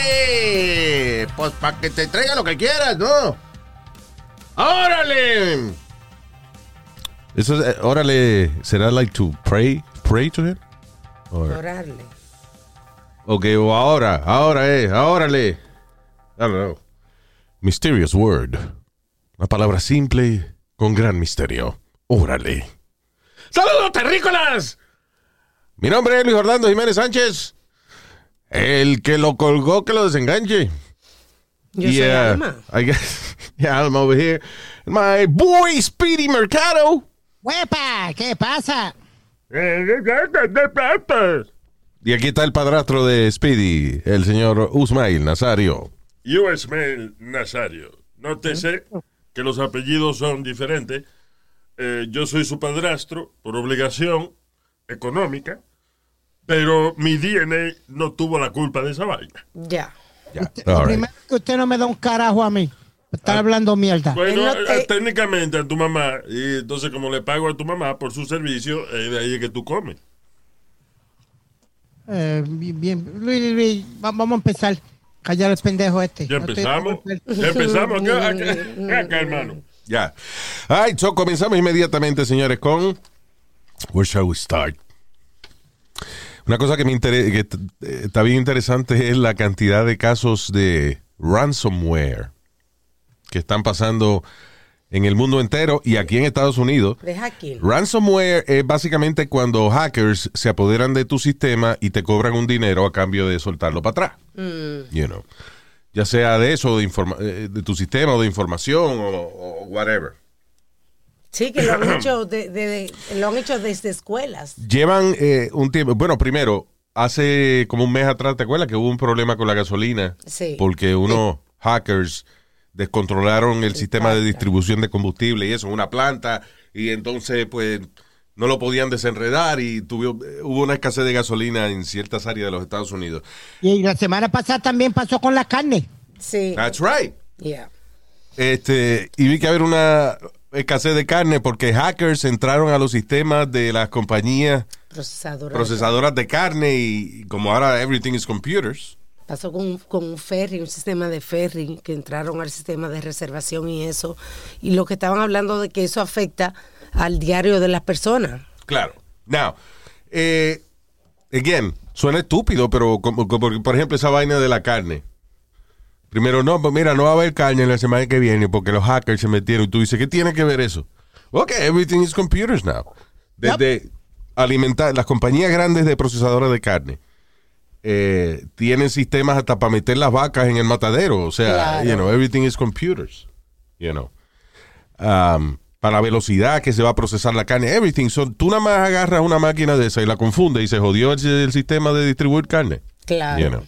¡Órale! Pues para que te traiga lo que quieras, ¿no? ¡Órale! Eso es, eh, órale, ¿será like to pray, pray to him? Or- Orarle. ok, o ahora, ahora es, órale. I don't know. Mysterious word. Una palabra simple con gran misterio. Órale. ¡Saludos, terrícolas! Mi nombre es Luis Orlando Jiménez Sánchez. El que lo colgó, que lo desenganche. Yo soy Yeah, Alma. I guess, yeah, I'm over here. My boy Speedy Mercado. ¡Huepa! ¿Qué pasa? Y aquí está el padrastro de Speedy, el señor Usmail Nazario. Yo, Ismael Nazario. Nótese que los apellidos son diferentes. Eh, yo soy su padrastro por obligación económica, pero mi DNA no tuvo la culpa de esa vaina. Ya. Usted- right. Primero que usted no me da un carajo a mí. Estar hablando mierda. Bueno, Él no te- eh, técnicamente a tu mamá, y entonces como le pago a tu mamá por su servicio, eh, de ahí es que tú comes. Eh, bien, bien. Luis, Luis, va- vamos a empezar. Callar el pendejo este. Ya empezamos. Ya empezamos acá, acá, acá, hermano. Ya. All right, so comenzamos inmediatamente, señores, con. Where shall we start? Una cosa que me interesa, que eh, está bien interesante es la cantidad de casos de ransomware que están pasando en el mundo entero y aquí en Estados Unidos. Deja aquí. Ransomware es básicamente cuando hackers se apoderan de tu sistema y te cobran un dinero a cambio de soltarlo para atrás. You know. Ya sea de eso, de, informa- eh, de tu sistema o de información o, o whatever. Sí, que lo han hecho, de, de- de- lo han hecho desde escuelas. Llevan eh, un tiempo, bueno, primero, hace como un mes atrás, ¿te acuerdas que hubo un problema con la gasolina? Sí. Porque unos hackers descontrolaron el sistema de distribución de combustible y eso, una planta, y entonces pues no lo podían desenredar y tuvo, eh, hubo una escasez de gasolina en ciertas áreas de los Estados Unidos. Y la semana pasada también pasó con la carne. Sí. That's right. Yeah. Este, y vi que había una escasez de carne porque hackers entraron a los sistemas de las compañías Procesadora. procesadoras de carne y como ahora everything is computers. Pasó con, con un ferry, un sistema de ferry, que entraron al sistema de reservación y eso. Y lo que estaban hablando de que eso afecta al diario de las personas. Claro. Now, eh, again, suena estúpido, pero como, como, por ejemplo esa vaina de la carne. Primero, no, pues mira, no va a haber carne la semana que viene porque los hackers se metieron. Y tú dices, ¿qué tiene que ver eso? Ok, everything is computers now. Desde alimentar, las compañías grandes de procesadoras de carne eh, tienen sistemas hasta para meter las vacas en el matadero. O sea, Claro. you know, everything is computers. You know. Um, para la velocidad que se va a procesar la carne, everything. So, tú nada más agarras una máquina de esa y la confunde y se jodió el, el sistema de distribuir carne. Claro. You know.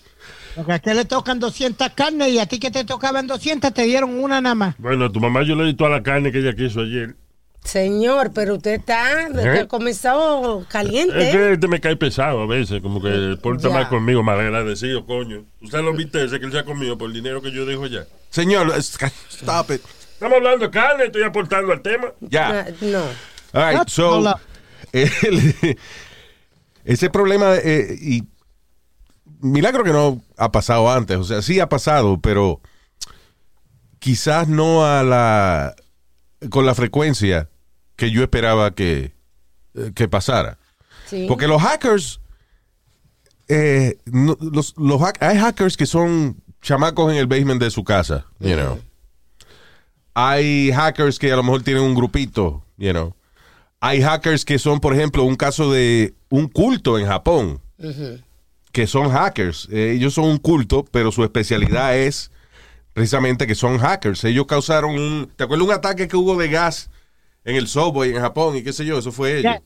Porque a usted le tocan 200 carnes y a ti que te tocaban 200 te dieron una nada más. Bueno, a tu mamá yo le di toda la carne que ella quiso ayer. Señor, pero usted está ¿Eh? comenzó caliente. Es que este me cae pesado a veces, como que porta Ya. mal conmigo, mal agradecido, coño. Usted lo viste ese que él se ha comido por el dinero que yo dejo ya. Señor, stop it. Estamos hablando de carne, estoy aportando al tema. Ya. Ah, No. All right, so, el- ese problema, eh, y milagro que no ha pasado antes, o sea, sí ha pasado, pero quizás no a la, con la frecuencia que yo esperaba que, eh, que pasara. Sí. Porque los hackers, eh, no- los, los hay hackers que son chamacos en el basement de su casa, you know. Hay hackers que a lo mejor tienen un grupito, you know. Hay hackers que son, por ejemplo, un caso de un culto en Japón, que son hackers. Eh, ellos son un culto, pero su especialidad es precisamente que son hackers. Ellos causaron un, ¿te acuerdas un ataque que hubo de gas en el subway en Japón y qué sé yo? Eso fue ellos.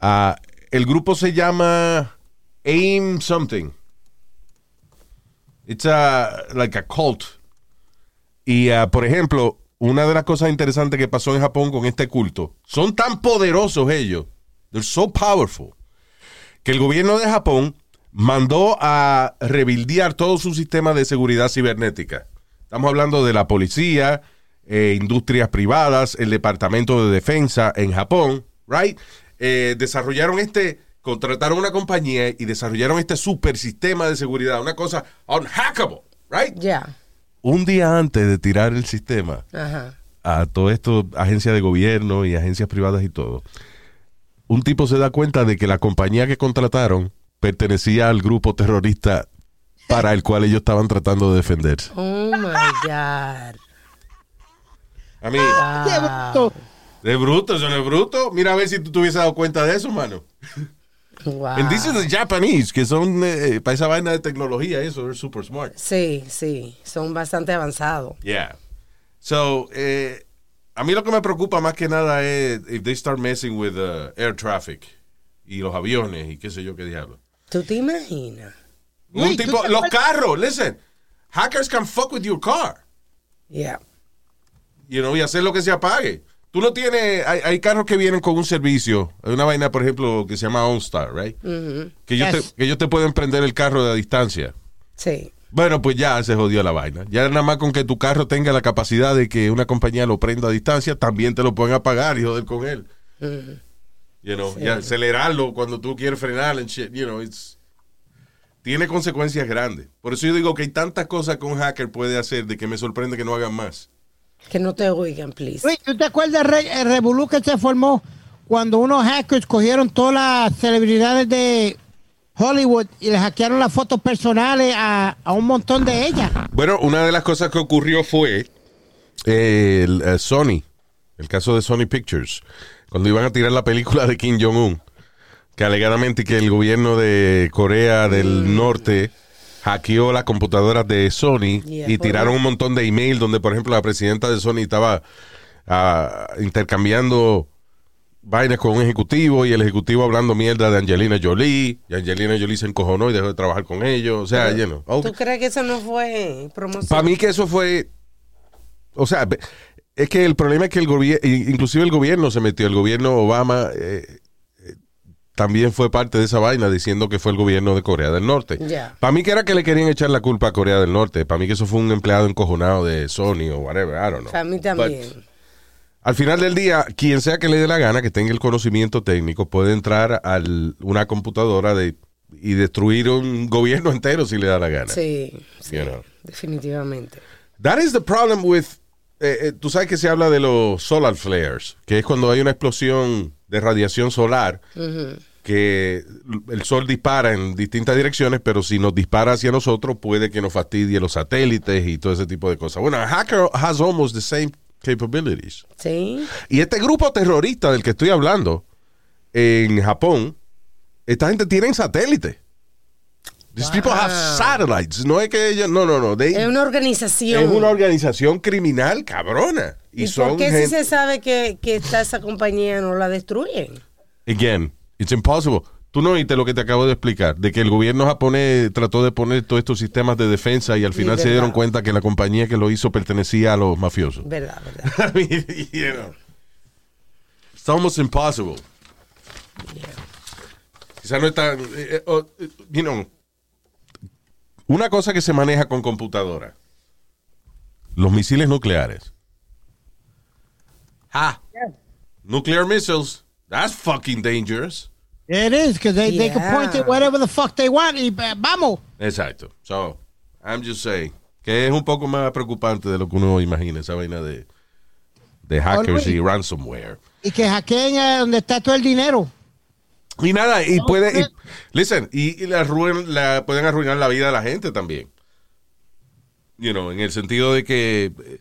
Ah, el grupo se llama AIM something. It's a, like a cult. Y, ah, por ejemplo, una de las cosas interesantes que pasó en Japón con este culto, son tan poderosos ellos, they're so powerful, que el gobierno de Japón mandó a rebildear todo su sistema de seguridad cibernética. Estamos hablando de la policía, eh, industrias privadas, el departamento de defensa en Japón, right? Eh, desarrollaron este, contrataron una compañía y desarrollaron este super sistema de seguridad, una cosa unhackable, right? Ya. Un día antes de tirar el sistema a todo esto, agencias de gobierno y agencias privadas y todo, un tipo se da cuenta de que la compañía que contrataron pertenecía al grupo terrorista para el cual ellos estaban tratando de defenderse. Oh my God. A mí, de bruto, eso no es bruto. Mira a ver si tú te hubieses dado cuenta de eso, mano. Wow. And this is the Japanese, que son eh, para esa vaina de tecnología, eso, they're super smart. Sí, sí, son bastante avanzados. Yeah. So, eh, a mí lo que me preocupa más que nada es if they start messing with uh, air traffic y los aviones y qué sé yo qué diablo. ¿Tú te imaginas? Un tipo, ¿tú te los carros, listen, hackers can fuck with your car, Yeah. you know, y hacer lo que se apague. Tú no tienes, hay, hay carros que vienen con un servicio, hay una vaina, por ejemplo, que se llama OnStar, right? que, ellos Yes. te, que ellos te pueden prender el carro de a distancia. Sí. Bueno, pues ya se jodió la vaina. Ya nada más con que tu carro tenga la capacidad de que una compañía lo prenda a distancia, también te lo pueden apagar y joder con él. You know, y acelerarlo cuando tú quieres frenar and shit, you know, it's- tiene consecuencias grandes. Por eso yo digo que hay tantas cosas que un hacker puede hacer de que me sorprende que no hagan más. Que no te oigan, please. Luis, ¿tú te acuerdas el revolú que se formó cuando unos hackers cogieron todas las celebridades de Hollywood y les hackearon las fotos personales a, a un montón de ellas? Bueno, una de las cosas que ocurrió fue eh, el, eh, Sony, el caso de Sony Pictures, cuando iban a tirar la película de Kim Jong-un, que alegadamente que el gobierno de Corea del Norte hackeó las computadoras de Sony Yeah, y tiraron un montón de email donde, por ejemplo, la presidenta de Sony estaba ah, intercambiando vainas con un ejecutivo y el ejecutivo hablando mierda de Angelina Jolie y Angelina Jolie se encojonó y dejó de trabajar con ellos. O sea, you know, all ¿Tú crees que eso no fue promoción? para mí que eso fue, o sea, es que el problema es que el gobierno, inclusive el gobierno se metió, el gobierno Obama eh, eh, también fue parte de esa vaina diciendo que fue el gobierno de Corea del Norte. Ya. Para mí que era que le querían echar la culpa a Corea del Norte, para mí que eso fue un empleado encojonado de Sony o whatever, I don't know. Para mí But también. al final del día, quien sea que le dé la gana, que tenga el conocimiento técnico, puede entrar a una computadora de, y destruir un gobierno entero si le da la gana. Sí, sí, You know. definitivamente. That is the problem with. Eh, eh, tú sabes que se habla de los solar flares, que es cuando hay una explosión de radiación solar que el sol dispara en distintas direcciones, pero si nos dispara hacia nosotros puede que nos fastidie los satélites y todo ese tipo de cosas. Bueno, a hacker has almost the same capabilities. Sí. Y este grupo terrorista del que estoy hablando en Japón, esta gente tiene satélites. These people have satellites. No es que ellos, no, no, no. they- Es una organización. es una organización criminal cabrona. Y, ¿Y son por qué si se sabe que, que está esa compañía no la destruyen? Again, it's impossible. Tú no oíste lo que te acabo de explicar, de que el gobierno japonés trató de poner todos estos sistemas de defensa y al final se dieron cuenta que la compañía que lo hizo pertenecía a los mafiosos. Verdad, verdad. I mean, you know, it's almost impossible. Quizás no está, eh, eh, oh, eh, you know, una cosa que se maneja con computadora, los misiles nucleares. Ah, nuclear missiles, that's fucking dangerous. It is, because they, they can point it whatever the fuck they want y eh, vamos. Exacto. So, I'm just saying que es un poco más preocupante de lo que uno imagina, esa vaina de, de hackers y ransomware. Y que hackeen a donde está todo el dinero. Y nada, y puede, y, listen, y, y la, arruin- la- pueden arruinar la vida de la gente también. You know, en el sentido de que eh,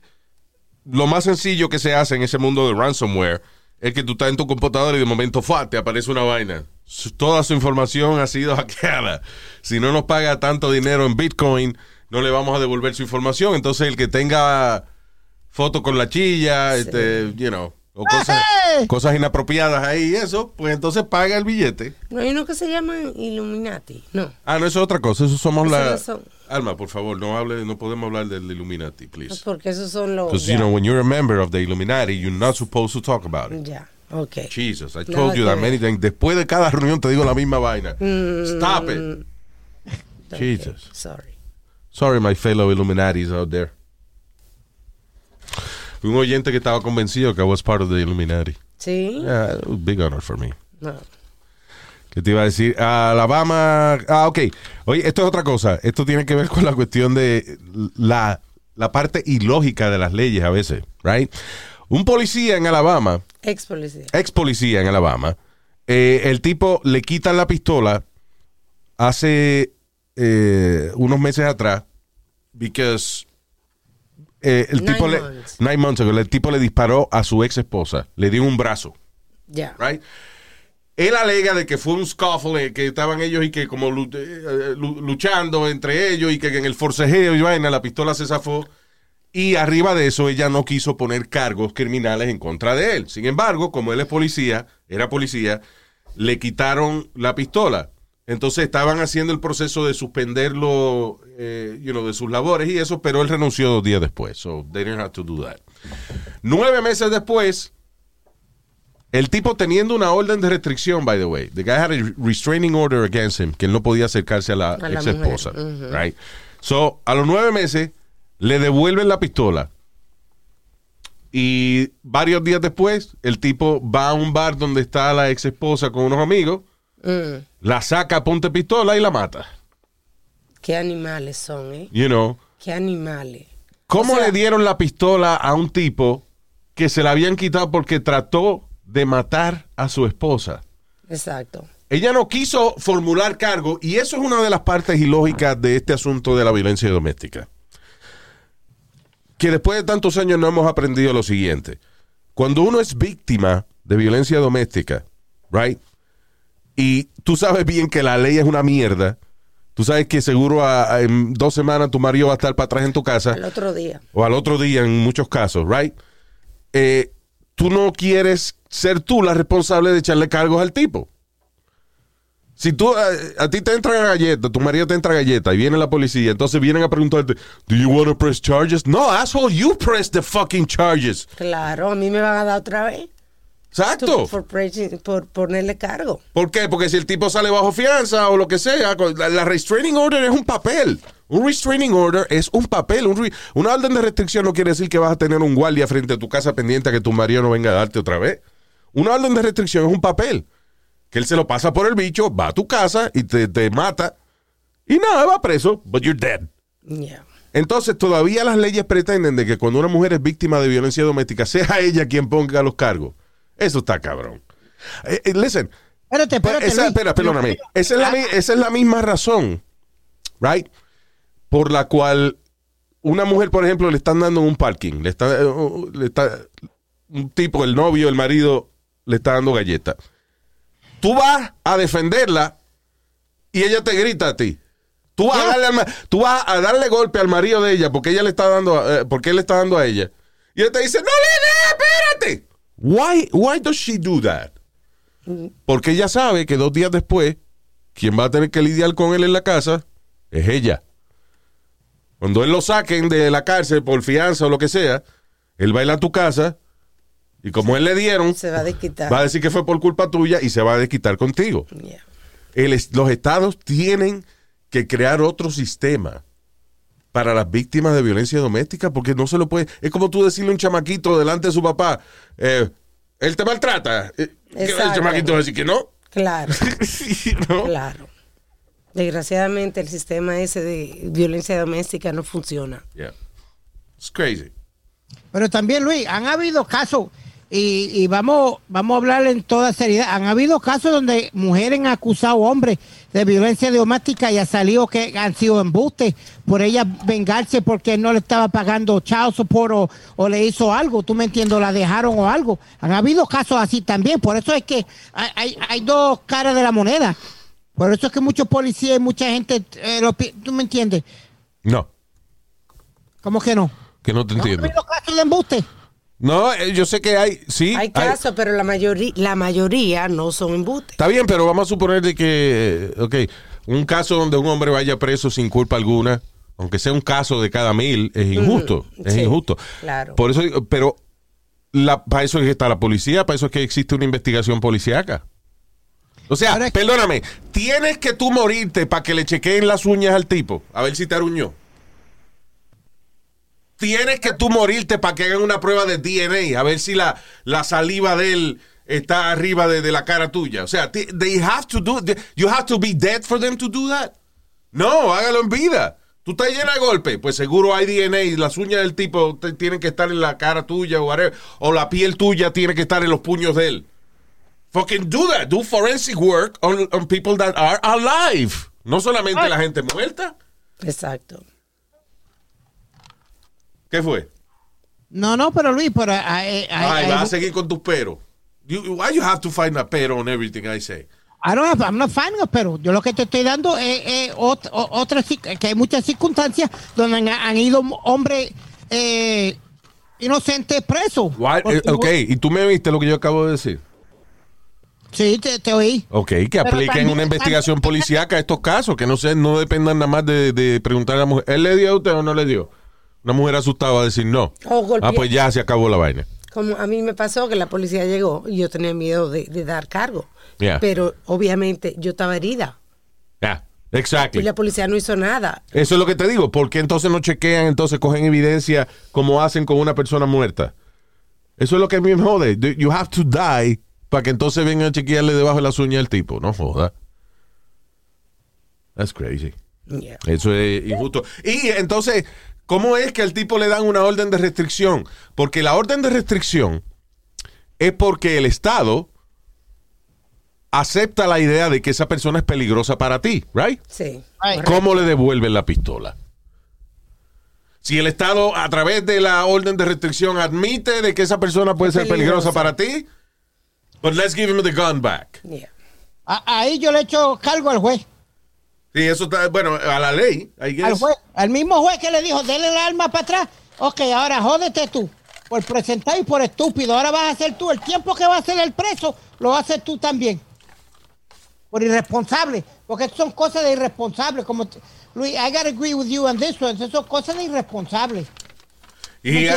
lo más sencillo que se hace en ese mundo de ransomware es que tú estás en tu computadora y de momento ¡fua! te aparece una vaina. Toda su información ha sido hackeada. Si no nos paga tanto dinero en Bitcoin, no le vamos a devolver su información. Entonces el que tenga foto con la chilla, este, you know, o cosas, ¡Eh! cosas inapropiadas ahí y eso, pues entonces paga el billete. No hay uno que se llama Illuminati. No. Ah, no, eso es otra cosa. Eso somos Eso la. no son. Alma, por favor, no hable, no podemos hablar del Illuminati, please. Porque esos son los. Because, you know, when you're a member of the Illuminati, you're not supposed to talk about it. Ya, ok. Jesus, I Nada told you that many times. Después de cada reunión te digo la misma vaina. Stop it. Mm, Jesus. Sorry. Sorry, my fellow Illuminatis out there. Fui un oyente que estaba convencido que I was part of the Illuminati. Sí. Yeah, it was a big honor for me. No. ¿Qué te iba a decir? Alabama. Ah, ok. Oye, esto es otra cosa. Esto tiene que ver con la cuestión de la, la parte ilógica de las leyes a veces, right? Un policía en Alabama, Ex policía. ex policía en Alabama, eh, el tipo le quitan la pistola hace eh, unos meses atrás, because eh, el Nine tipo le, nine months ago, el tipo le disparó a su ex esposa, le dio un brazo Ya. right? Él alega de que fue un scuffle, eh, que estaban ellos y que como eh, lu- luchando entre ellos y que en el forcejeo y vaina la pistola se zafó. Y arriba de eso ella no quiso poner cargos criminales en contra de él. Sin embargo, como él es policía, era policía, le quitaron la pistola. Entonces estaban haciendo el proceso de suspenderlo, eh, you know, de sus labores y eso, pero él renunció dos días después. So they didn't have to do that. Nueve meses después, el tipo teniendo una orden de restricción, by the way. The guy had a restraining order against him, que él no podía acercarse a la, A ex esposa. Right? So, a los nueve meses, le devuelven la pistola. Y varios días después, el tipo va a un bar donde está la ex esposa con unos amigos, Mm. la saca, ponte pistola y la mata. Qué animales son, ¿eh? You know. Qué animales. ¿Cómo O sea- le dieron la pistola a un tipo que se la habían quitado porque trató de matar a su esposa? Exacto. Ella no quiso formular cargo y eso es una de las partes ilógicas de este asunto de la violencia doméstica. Que después de tantos años no hemos aprendido lo siguiente. Cuando uno es víctima de violencia doméstica, right? Y tú sabes bien que la ley es una mierda. Tú sabes que seguro a- a- en dos semanas tu marido va a estar para atrás en tu casa El otro día. o al otro día en muchos casos, right? Eh, tú no quieres ser tú la responsable de echarle cargos al tipo. Si tú, eh, a ti te entra galleta, tu marido te entra galleta y viene la policía, entonces vienen a preguntarte, ¿Do you want to press charges? No, asshole, you press the fucking charges. Claro, a mí me van a dar otra vez. Exacto. Por, ponerle cargo. ¿Por qué? Porque si el tipo sale bajo fianza o lo que sea, la, la restraining order es un papel. Un restraining order es un papel. Un una orden de restricción no quiere decir que vas a tener un guardia frente a tu casa pendiente a que tu marido no venga a darte otra vez. Una orden de restricción es un papel. Que él se lo pasa por el bicho, va a tu casa y te, te mata. Y nada, va preso, but you're dead. Ya. Entonces, todavía las leyes pretenden de que cuando una mujer es víctima de violencia doméstica, sea ella quien ponga los cargos. Eso está cabrón. Eh, eh, listen, Espérate, espérate. esa, espera, perdóname. Esa es, la, mi- esa es la misma razón, right? Por la cual una mujer, por ejemplo, le están dando un parking, le está, eh, uh, le está un tipo, el novio, el marido, le está dando galleta. Tú vas a defenderla y ella te grita a ti. Tú vas, a darle, al ma- tú vas a darle golpe al marido de ella porque ella le está dando, eh, porque él le está dando a ella. Y él te dice, no le. Why, why does she do that? Porque ella sabe que dos días después, quien va a tener que lidiar con él en la casa es ella. Cuando él lo saquen de la cárcel por fianza o lo que sea, él va a ir a tu casa y como él le dieron, Se va a desquitar. va a decir que fue por culpa tuya y se va a desquitar contigo. El los estados tienen que crear otro sistema para las víctimas de violencia doméstica porque no se lo puede. Es como tú decirle a un chamaquito delante de su papá, eh, él te maltrata. Eh, que El Exacto. chamaquito va a decir que no. Claro, ¿No? claro. Desgraciadamente el sistema ese de violencia doméstica no funciona. Yeah. It's crazy. Pero también, Luis, han habido casos, y, y vamos, vamos a hablar en toda seriedad, han habido casos donde mujeres han acusado hombres de violencia doméstica y ha salido que han sido embustes por ella vengarse porque no le estaba pagando child support o, o le hizo algo, tú me entiendes, la dejaron o algo. Han habido casos así también, por eso es que hay, hay, hay dos caras de la moneda. Por eso es que muchos policías y mucha gente, eh, lo tú me entiendes, No, ¿cómo que no? que no te ¿No han entiendo. habido casos de embuste? No, eh, yo sé que hay, sí. Hay casos, pero la mayoría, la mayoría no son embutes. Está bien, pero vamos a suponer de que, eh, ok, un caso donde un hombre vaya preso sin culpa alguna, aunque sea un caso de cada mil, es injusto, es sí, injusto. claro. Por eso, digo, pero la, para eso es que está la policía, para eso es que existe una investigación policíaca. O sea, Ahora es que- perdóname, tienes que tú morirte para que le chequeen las uñas al tipo, a ver si te aruñó. Tienes que tú morirte para que hagan una prueba de DNA, a ver si la, la saliva de él está arriba de, de la cara tuya. O sea, they have to do, they- you have to be dead for them to do that. No, hágalo en vida. Tú estás llena de golpes, pues seguro hay DNA y las uñas del tipo tienen que estar en la cara tuya o whatever, o la piel tuya tiene que estar en los puños de él. Fucking do that. Do forensic work on, on people that are alive. No solamente la gente muerta. Exacto. ¿Qué fue? No, no, pero Luis, pero Ay, vas a seguir con tus peros. You- why you have to find a pero on everything I say? I don't have, I'm not finding a pero yo lo que te estoy dando es, es ot- o- otras cir- que hay muchas circunstancias donde han, han ido hombres eh, inocentes presos. Eh, ok, y tú me viste lo que yo acabo de decir. Sí, te, te oí. Ok, que apliquen una investigación policíaca a estos casos, que no se, no dependan nada más de, de preguntar a la mujer, ¿él le dio a usted o no le dio? Una mujer asustada va a decir no. O ah, pues ya se acabó la vaina. Como a mí me pasó que la policía llegó y yo tenía miedo de, de dar cargo. Yeah. Pero obviamente yo estaba herida Ya, y la policía no hizo nada. Eso es lo que te digo. ¿Por qué entonces no chequean, entonces cogen evidencia como hacen con una persona muerta? Eso es lo que a mí me jode. You have to die para que entonces vengan a chequearle debajo de las uñas al tipo. No joda. That's crazy. Yeah. Eso es injusto. Y entonces, ¿cómo es que al tipo le dan una orden de restricción? Porque la orden de restricción es porque el Estado acepta la idea de que esa persona es peligrosa para ti, right? Sí. ¿Cómo le devuelven la pistola? Si el Estado, a través de la orden de restricción, admite de que esa persona puede Es ser peligrosa peligrosa. para ti, but let's give him the gun back. Yeah. A- ahí yo le echo cargo al juez. Sí, eso está, bueno, a la ley. Al juez, al mismo juez que le dijo, dele el arma para atrás. Ok, ahora jódete tú. Por presentar y por estúpido. Ahora vas a hacer tú. El tiempo que va a hacer el preso, lo vas a hacer tú también. Por irresponsable. Porque son cosas de irresponsable. Como Luis, I gotta agree with you on this one. Esas son cosas de irresponsable. Y,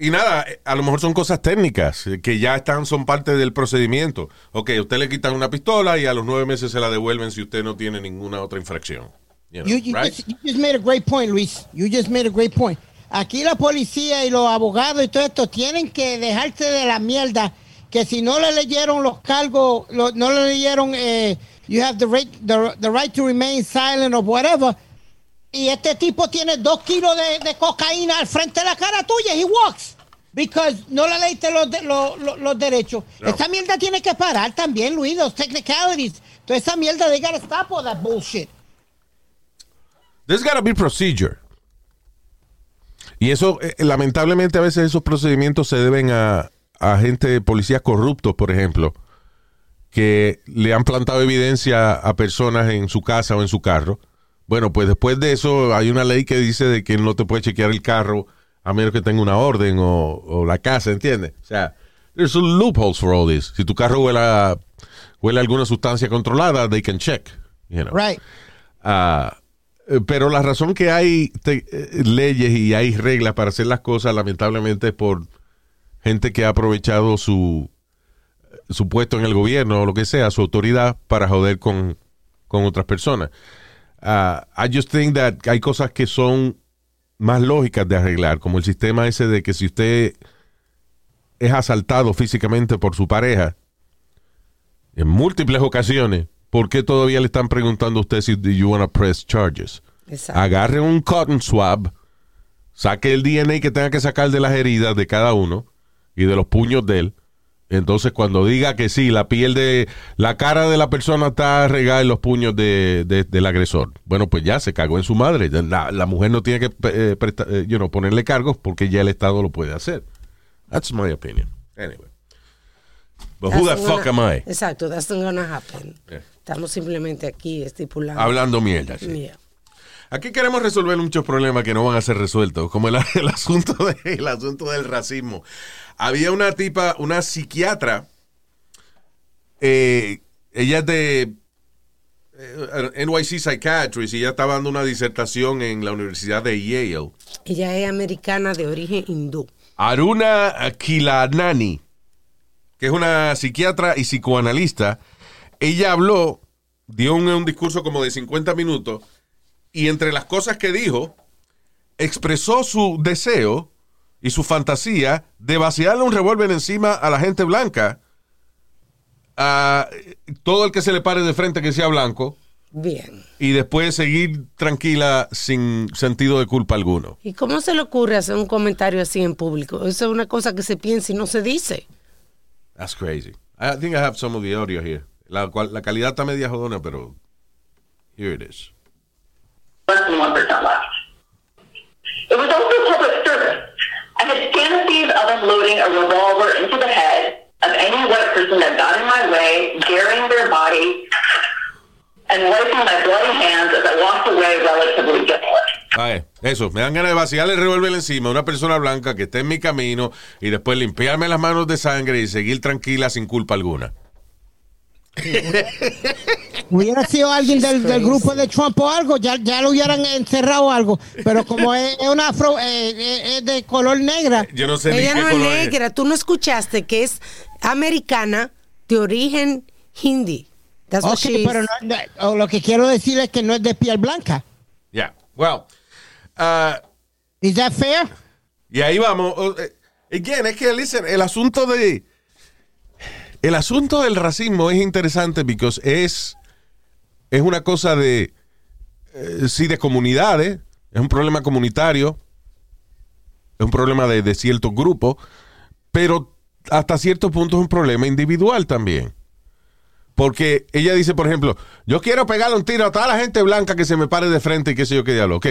y nada, a lo mejor son cosas técnicas que ya están, son parte del procedimiento. Ok, a usted le quitan una pistola y a los nueve meses se la devuelven si usted no tiene ninguna otra infracción. You know, You, you right? just, you just made a great point, Luis. You just made a great point. Aquí la policía y los abogados y todo esto tienen que dejarse de la mierda que si no le leyeron los cargos, lo- no le leyeron eh, you have the right, the, the right to remain silent or whatever. Y este tipo tiene dos kilos de, de cocaína al frente de la cara tuya. He walks. Because no le leíste los, de- los, los- los derechos. No. Esa mierda tiene que parar también, Luis. Los technicalities. Toda esa mierda, they gotta stop all that bullshit. There's gotta be procedure. Y eso, eh, lamentablemente, a veces esos procedimientos se deben a, a gente, policías corruptos, por ejemplo, que le han plantado evidencia a personas en su casa o en su carro. Bueno, pues después de eso hay una ley que dice de que no te puede chequear el carro a menos que tenga una orden o, o la casa, ¿entiendes? O sea, there's some loopholes for all this. Si tu carro huele a, huele a alguna sustancia controlada, they can check, you know. Right. Ah, eh, pero la razón que hay te- eh, leyes y hay reglas para hacer las cosas, lamentablemente, es por gente que ha aprovechado su, su puesto en el gobierno o lo que sea, su autoridad, para joder con, con otras personas. Ah, I just think that hay cosas que son más lógicas de arreglar, como el sistema ese de que si usted es asaltado físicamente por su pareja, en múltiples ocasiones, ¿por qué todavía le están preguntando a usted si do you want to press charges? Exacto. Agarre un cotton swab, saque el DNA que tenga que sacar de las heridas de cada uno y de los puños de él. Entonces, cuando diga que sí, la piel de la cara de la persona está regada en los puños de, de- del agresor. Bueno, pues ya se cagó en su madre. La, la mujer no tiene que eh, presta- eh, you know, ponerle cargos porque ya el Estado lo puede hacer. That's my opinion. Anyway. But who the fuck am I? Exacto, that's not gonna happen. Yeah. Estamos simplemente aquí estipulando. Hablando mierda. sí. Yeah. Aquí queremos resolver muchos problemas que no van a ser resueltos, como el, el asunto, de, el asunto del racismo. Había una tipa, una psiquiatra, eh, ella es de eh, NYC Psychiatrist y ella estaba dando una disertación en la Universidad de Yale. Ella es americana de origen hindú. Aruna Kilanani, que es una psiquiatra y psicoanalista, ella habló, dio un, un discurso como de 50 minutos y entre las cosas que dijo, expresó su deseo y su fantasía de vaciarle un revólver encima a la gente blanca, a todo el que se le pare de frente que sea blanco, Bien. y después seguir tranquila sin sentido de culpa alguno. ¿Y cómo se le ocurre hacer un comentario así en público? Eso es una cosa que se piensa y no se dice. That's crazy. I think I have some of the audio here. La, la calidad está media jodona, pero here it is. Less than 1% left. It was also public service. I had fantasies of unloading a revolver into the head of any white person that got in my way, burying their body, and wiping my bloody hands as I walked away relatively guiltless. Eso, me dan ganas de vaciarle el revólver encima a una persona blanca que esté en mi camino y después limpiarme las manos de sangre y seguir tranquila sin culpa alguna. Hubiera sido alguien del, del grupo de Trump o algo, ya, ya lo hubieran encerrado o algo. Pero como es, es una afro, eh, eh, es de color negra, Yo no sé Ella ni qué no es color es. negra. Tú no escuchaste que es americana de origen hindi. That's what ok, she is. pero no- no- o lo que quiero decir es que no es de piel blanca. Yeah, well, ah, ¿Is that fair? y ahí vamos. Eh, Again, es que, listen, el asunto de... El asunto del racismo es interesante porque es, es una cosa de... eh, sí, de comunidades. Es un problema comunitario. Es un problema de, de ciertos grupos. Pero hasta cierto punto es un problema individual también. Porque ella dice, por ejemplo, yo quiero pegarle un tiro a toda la gente blanca que se me pare de frente y qué sé yo qué diablo. Ok,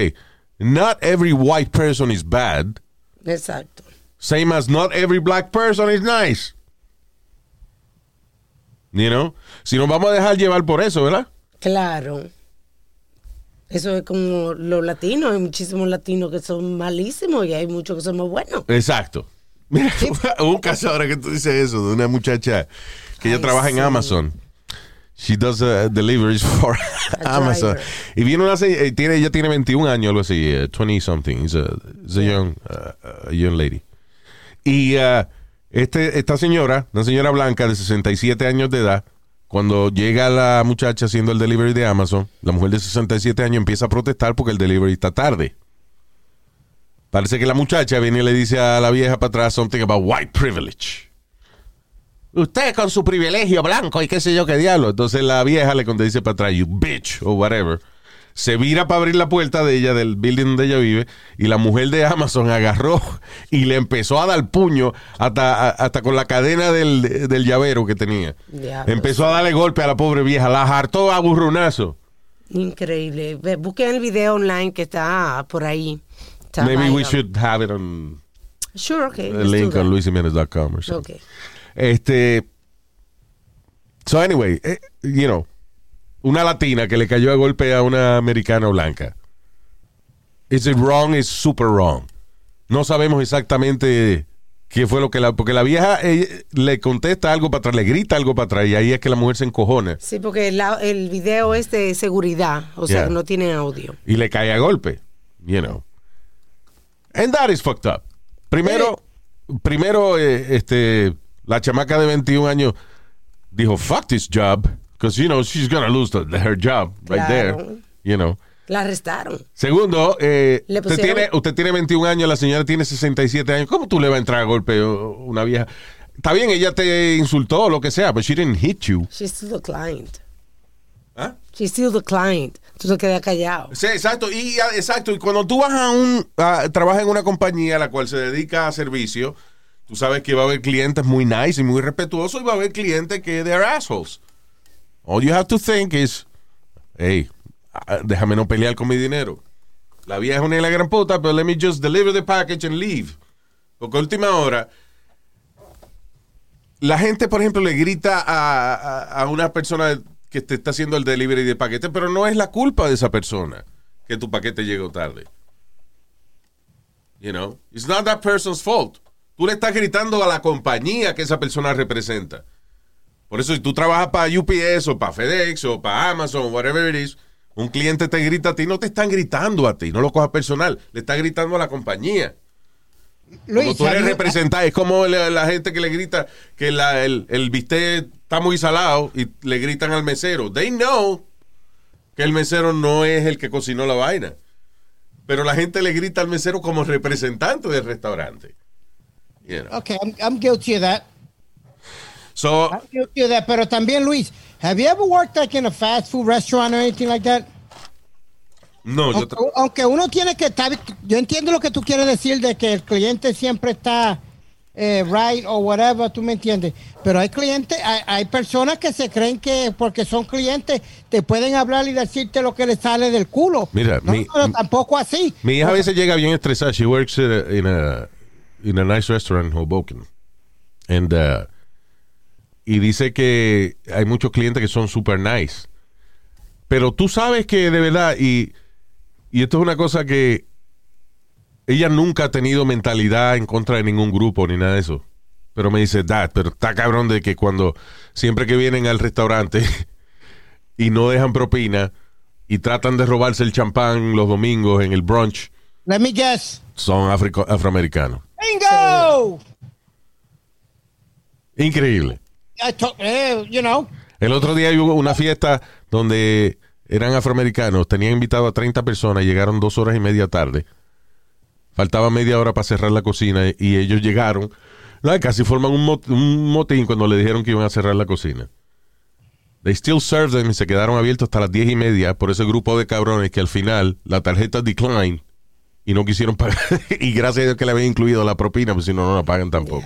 not every white person is bad. Exacto. Same as not every black person is nice. You know? Si nos vamos a dejar llevar por eso, ¿verdad? Claro. Eso es como los latinos. Hay muchísimos latinos que son malísimos y hay muchos que son muy buenos. Exacto. Mira, hubo un caso ahora que tú dices eso, de una muchacha que ella trabaja en. Amazon. She does uh, deliveries for Amazon. driver. Y viene una eh, tiene ella tiene 21 años, algo así, eh, 20 something. It's a, it's a young, uh, a young lady. Y uh, este, esta señora, una señora blanca de 67 años de edad, cuando llega la muchacha haciendo el delivery de Amazon, la mujer de 67 años empieza a protestar porque el delivery está tarde. Parece que la muchacha viene y le dice a la vieja para atrás something about white privilege. Usted con su privilegio blanco y qué sé yo qué diablo. Entonces la vieja le dice para atrás, you bitch, o whatever. Se vira para abrir la puerta de ella, del building donde ella vive, y la mujer de Amazon agarró y le empezó a dar puño hasta, hasta con la cadena del, del llavero que tenía. Empezó a darle golpe a la pobre vieja, la hartó a burrunazo. Increíble. Busquen el video online que está por ahí. Está Maybe we should have it on Sure, okay. the link on luisimenez.com or something. Okay. Este. So, anyway, eh, you know, una latina que le cayó a golpe a una americana blanca. Is it wrong? Is super wrong. No sabemos exactamente qué fue lo que la. Porque la vieja eh, le contesta algo para atrás, le grita algo para atrás, y ahí es que la mujer se encojona Sí, porque la- el video es de seguridad, o sea, no tiene audio. y le cae a golpe. You know. And that is fucked up. Primero, primero eh, este, la chamaca de 21 años dijo, fuck this job. Because, you know, she's gonna lose the- her job right Claro. there. You know. La arrestaron. Segundo, eh, usted, tiene, usted tiene 21 años, la señora tiene 67 años. ¿Cómo tú le vas a entrar a golpe una vieja? Está bien, ella te insultó o lo que sea, but she didn't hit you. She still the client. ¿Ah? She still the client. Tú te quedas callado. Sí, exacto. Y, ah, exacto. Y cuando tú vas a un. a- trabajas en una compañía a la cual se dedica a servicio, tú sabes que va a haber clientes muy nice y muy respetuosos y va a haber clientes que they're assholes. All you have to think is, hey, ah, déjame no pelear con mi dinero. La vieja es una de la gran puta, pero let me just deliver the package and leave. Porque última hora, la gente, por ejemplo, le grita a, a- a una persona que te está haciendo el delivery de paquete, pero no es la culpa de esa persona. que tu paquete llegó tarde. You know, it's not that person's fault. Tú le estás gritando a la compañía que esa persona representa. Por eso, si tú trabajas para UPS o para FedEx o para Amazon, whatever it is, un cliente te grita a ti, no te están gritando a ti, no lo cojas personal, le está gritando a la compañía. Como Luis, tú eres representante, es como la, la gente que le grita que la- el, el bistec está muy salado y le gritan al mesero. They know que el mesero no es el que cocinó la vaina. Pero la gente le grita al mesero como representante del restaurante. You know. Okay, I'm, I'm guilty of that. So, that. Pero también, Luis, have you ever worked like in a fast food restaurant or anything like that? no, yo Aunque, tra- aunque uno tiene que estar, yo entiendo lo que tú quieres decir de que el cliente siempre está eh, right o whatever, tú me entiendes. Pero hay clientes, hay, hay personas que se creen que porque son clientes te pueden hablar y decirte lo que les sale del culo. Mira, no, mi- pero tampoco así. mi hija a veces llega bien estresada. She works uh, in a, in a nice restaurant in Hoboken. And, uh, y dice que hay muchos clientes que son super nice. Pero tú sabes que de verdad, y, y esto es una cosa que ella nunca ha tenido mentalidad en contra de ningún grupo ni nada de eso. Pero me dice, Dad, pero está cabrón de que cuando siempre que vienen al restaurante y no dejan propina y tratan de robarse el champán los domingos en el brunch, Let me guess. son afroamericanos. Bingo! Increíble. I eh, you know. El otro día hubo una fiesta donde eran afroamericanos, tenían invitado a 30 personas, llegaron dos horas y media tarde. Faltaba media hora para cerrar la cocina y ellos llegaron. No, casi forman un, mot- un motín cuando le dijeron que iban a cerrar la cocina. They still served them y se quedaron abiertos hasta las 10 y media por ese grupo de cabrones que al final la tarjeta decline y no quisieron pagar. y gracias a Dios que le habían incluido la propina, pues si no, no la pagan tampoco.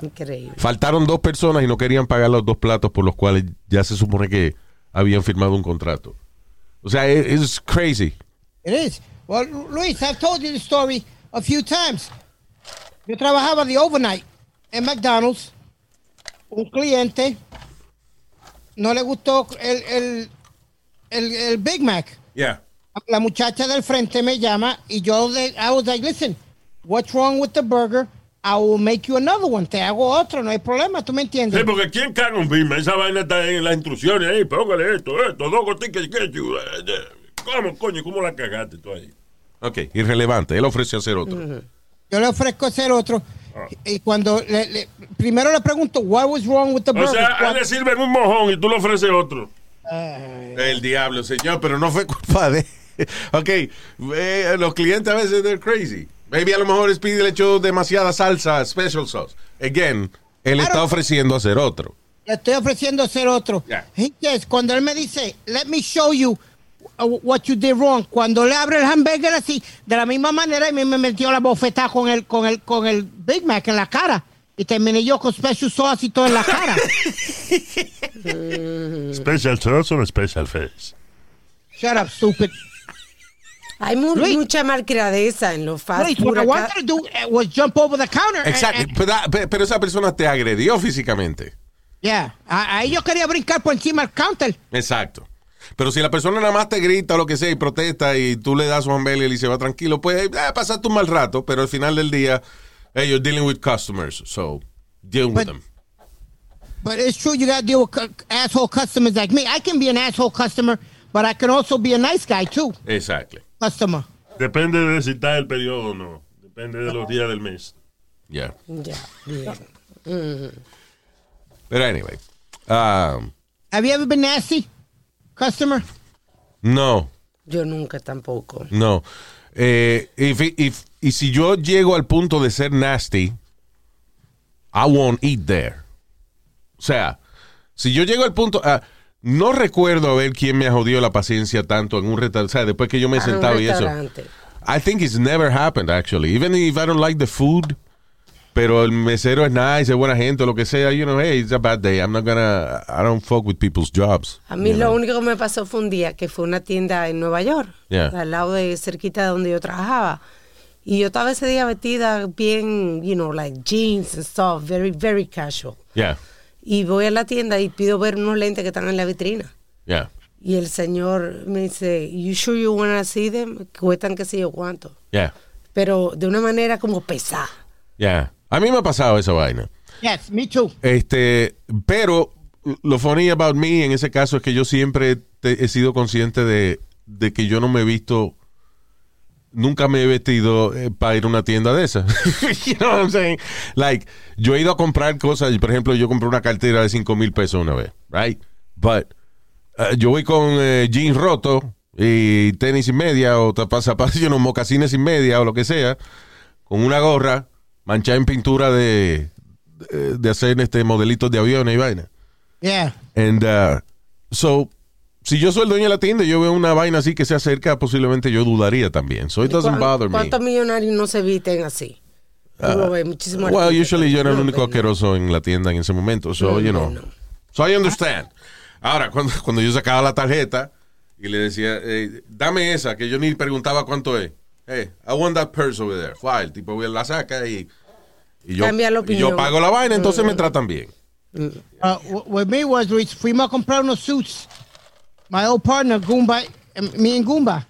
Increíble. Faltaron dos personas y no querían pagar los dos platos por los cuales ya se supone que habían firmado un contrato. O sea, it- it's crazy. It is. Well, Luis, I've told you the story a few times. Yo trabajaba de overnight en McDonald's. Un cliente no le gustó el, el, el, el Big Mac. Yeah. La muchacha del frente me llama y yo de, I was like, listen, what's wrong with the burger? I will make you another one. Te hago otro, no hay problema, ¿tú me entiendes? Sí, porque ¿quién caga un bima? Esa vaina está en las instrucciones ahí. Póngale esto, esto, dos gotitas ketchup. ¿Cómo, coño? ¿Cómo la cagaste tú ahí? Ok, irrelevante. Él ofreció hacer otro. Yo le ofrezco hacer otro. Ah. Y cuando le, le- primero le pregunto, what was wrong with the O burger? sea, a él le sirven un mojón y tú le ofreces otro. El diablo, señor, pero no fue culpa de. Ok, eh, los clientes a veces they're crazy. Maybe a lo mejor Speedy le echó demasiada salsa, special sauce. Again, él Claro. está ofreciendo hacer otro. Le estoy ofreciendo hacer otro. Yeah. He says, cuando él me dice, let me show you uh, what you did wrong, cuando le abre el hamburger así, de la misma manera, y me, me metió la bofetada con el, con, el, con el Big Mac en la cara. Y terminé yo con special sauce y todo en la cara. Special sauce o special face. Shut up, stupid. Hay mu- Luis. mucha malcriadeza en los fast Luis, food. what I wanted to do uh, was jump over the counter. and- Exacto. and- Pero, pe- pero esa persona te agredió físicamente. yeah. A- Ahí yo quería brincar por encima del counter. Exacto. Pero si la persona nada más te grita o lo que sea y protesta y tú le das su hamburger y se va tranquilo, pues eh, pasaste un mal rato, pero al final del día, hey, you're dealing with customers, so deal with But- them. But it's true, you gotta deal with asshole customers like me. I can be an asshole customer, but I can also be a nice guy too. Exactly. Customer. Depende de si está el periodo o no. Depende de los días del mes. Yeah. Ya, bien. Pero anyway. um, Have you ever been nasty, customer? no, Yo nunca tampoco. no. Eh, if- if- y si yo llego al punto de ser nasty, I won't eat there. O sea, si yo llego al punto... ah, no recuerdo a ver quién me ha jodido la paciencia tanto en un restaurante. O sea, después que yo me he Ah, sentado y eso. I think it's never happened, actually. Even if I don't like the food, pero el mesero es nice, es buena gente, lo que sea, you know, hey, it's a bad day. I'm not gonna, I don't fuck with people's jobs. A mí lo know. único que me pasó fue un día que fue una tienda en Nueva York, Yeah. al lado de cerquita de donde yo trabajaba. Y yo estaba ese día vestida bien, you know, like jeans and stuff, very, very casual. Yeah, Y voy a la tienda y pido ver unos lentes que están en la vitrina. yeah. Y el señor me dice, you sure you wanna see them? Cuestan qué sé yo cuánto. Yeah, Pero de una manera como pesada. yeah. A mí me ha pasado esa vaina. Yes, me too. Este, pero lo funny about me en ese caso es que yo siempre te- he sido consciente de, de que yo no me he visto, nunca me he vestido eh, para ir a una tienda de esas. you know what I'm saying? Like, yo he ido a comprar cosas, por ejemplo, yo compré una cartera de 5 mil pesos una vez, right? But eh, yo voy con eh, jeans rotos y tenis y media o zapatos, zapatos, you know, mocasines y media o lo que sea, con una gorra manchada en pintura de, de, de hacer este modelitos de aviones y vaina. Yeah. And uh, so, si yo soy el dueño de la tienda y yo veo una vaina así que se acerca, posiblemente yo dudaría también. So it doesn't ¿Cuán- bother me. ¿Cuántos millonarios no se visten así? Tú lo ves, muchísimos Well, usually yo era el único asqueroso en la tienda en ese momento. So, No, you no, know. no. So I understand. Ahora, cuando, cuando yo sacaba la tarjeta y le decía, eh, dame esa, que yo ni preguntaba cuánto es. Hey, I want that purse over there. El tipo la saca y, y yo, Cambia la y yo opinión. pago la vaina, entonces me tratan bien. Uh, wh- with me was Luis, fuimos a comprar unos suits. My old partner, Goomba, eh, me and Goomba.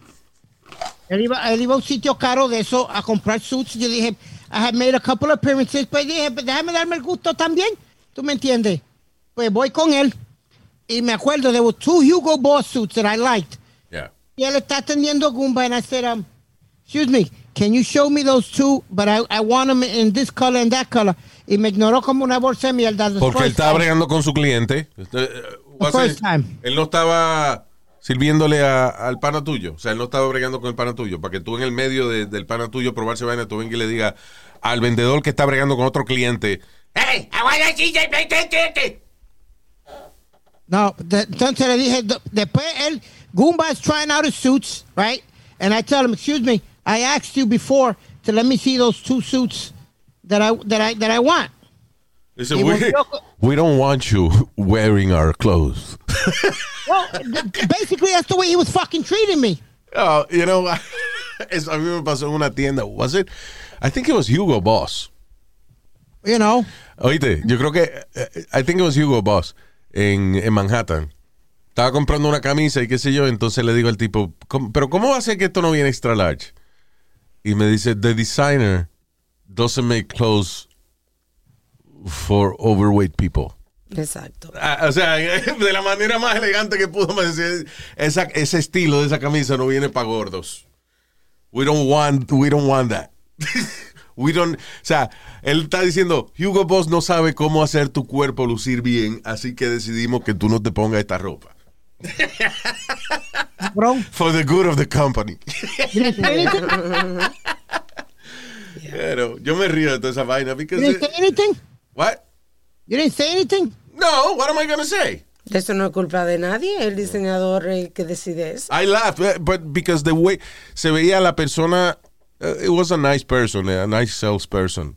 Él iba, él iba a un sitio caro de eso a comprar suits. Yo dije, I had made a couple of appearances, pues dije, pues déjame darme el gusto también. ¿Tú me entiendes? Pues voy con él. Y me acuerdo, there were two Hugo Boss suits that I liked. Yeah. Y él está atendiendo a Goomba, and I said, um, excuse me, can you show me those two? But I, I want them in this color and that color. Y me ignoró como una bolsa de mierda. Porque él estaba bregando con su cliente. Time. Él no estaba sirviéndole a- al pana tuyo. O sea, él no estaba bregando con el pana tuyo. Para que tú en el medio de- del pana tuyo probarse vaina, tú vengas y le digas al vendedor que está bregando con otro cliente. ¡Hey! No, de- entonces le dije, después él, Goomba is trying out his suits, right? And I tell him, excuse me, I asked you before to let me see those two suits that I that I that I want. Dice, we, volvió- we don't want you wearing our clothes. Well, basically that's the way he was fucking treating me. Oh, you know, es- a mí me pasó en una tienda. Was it? I think it was Hugo Boss. You know, Oíste, yo creo que, eh, I think it was Hugo Boss, en, en Manhattan. Estaba comprando una camisa y qué sé yo, entonces le digo al tipo, "¿Cómo- pero ¿cómo va a ser que esto no viene extra large? Y me dice, the designer doesn't make clothes for overweight people. Exacto. Ah, o sea, de la manera más elegante que pudo me decir, esa, ese estilo de esa camisa no viene para gordos. We don't want, we don't want that. We don't, o sea, él está diciendo, Hugo Boss no sabe cómo hacer tu cuerpo lucir bien, así que decidimos que tú no te pongas esta ropa. bro. For the good of the company. Pero yo me río de toda esa vaina because? What? You didn't say anything? No, what am I gonna say? Eso no es culpa de nadie, el diseñador eh, que decide eso. I laughed, eh, but because the way se veía la persona, uh, it was a nice person, a nice salesperson.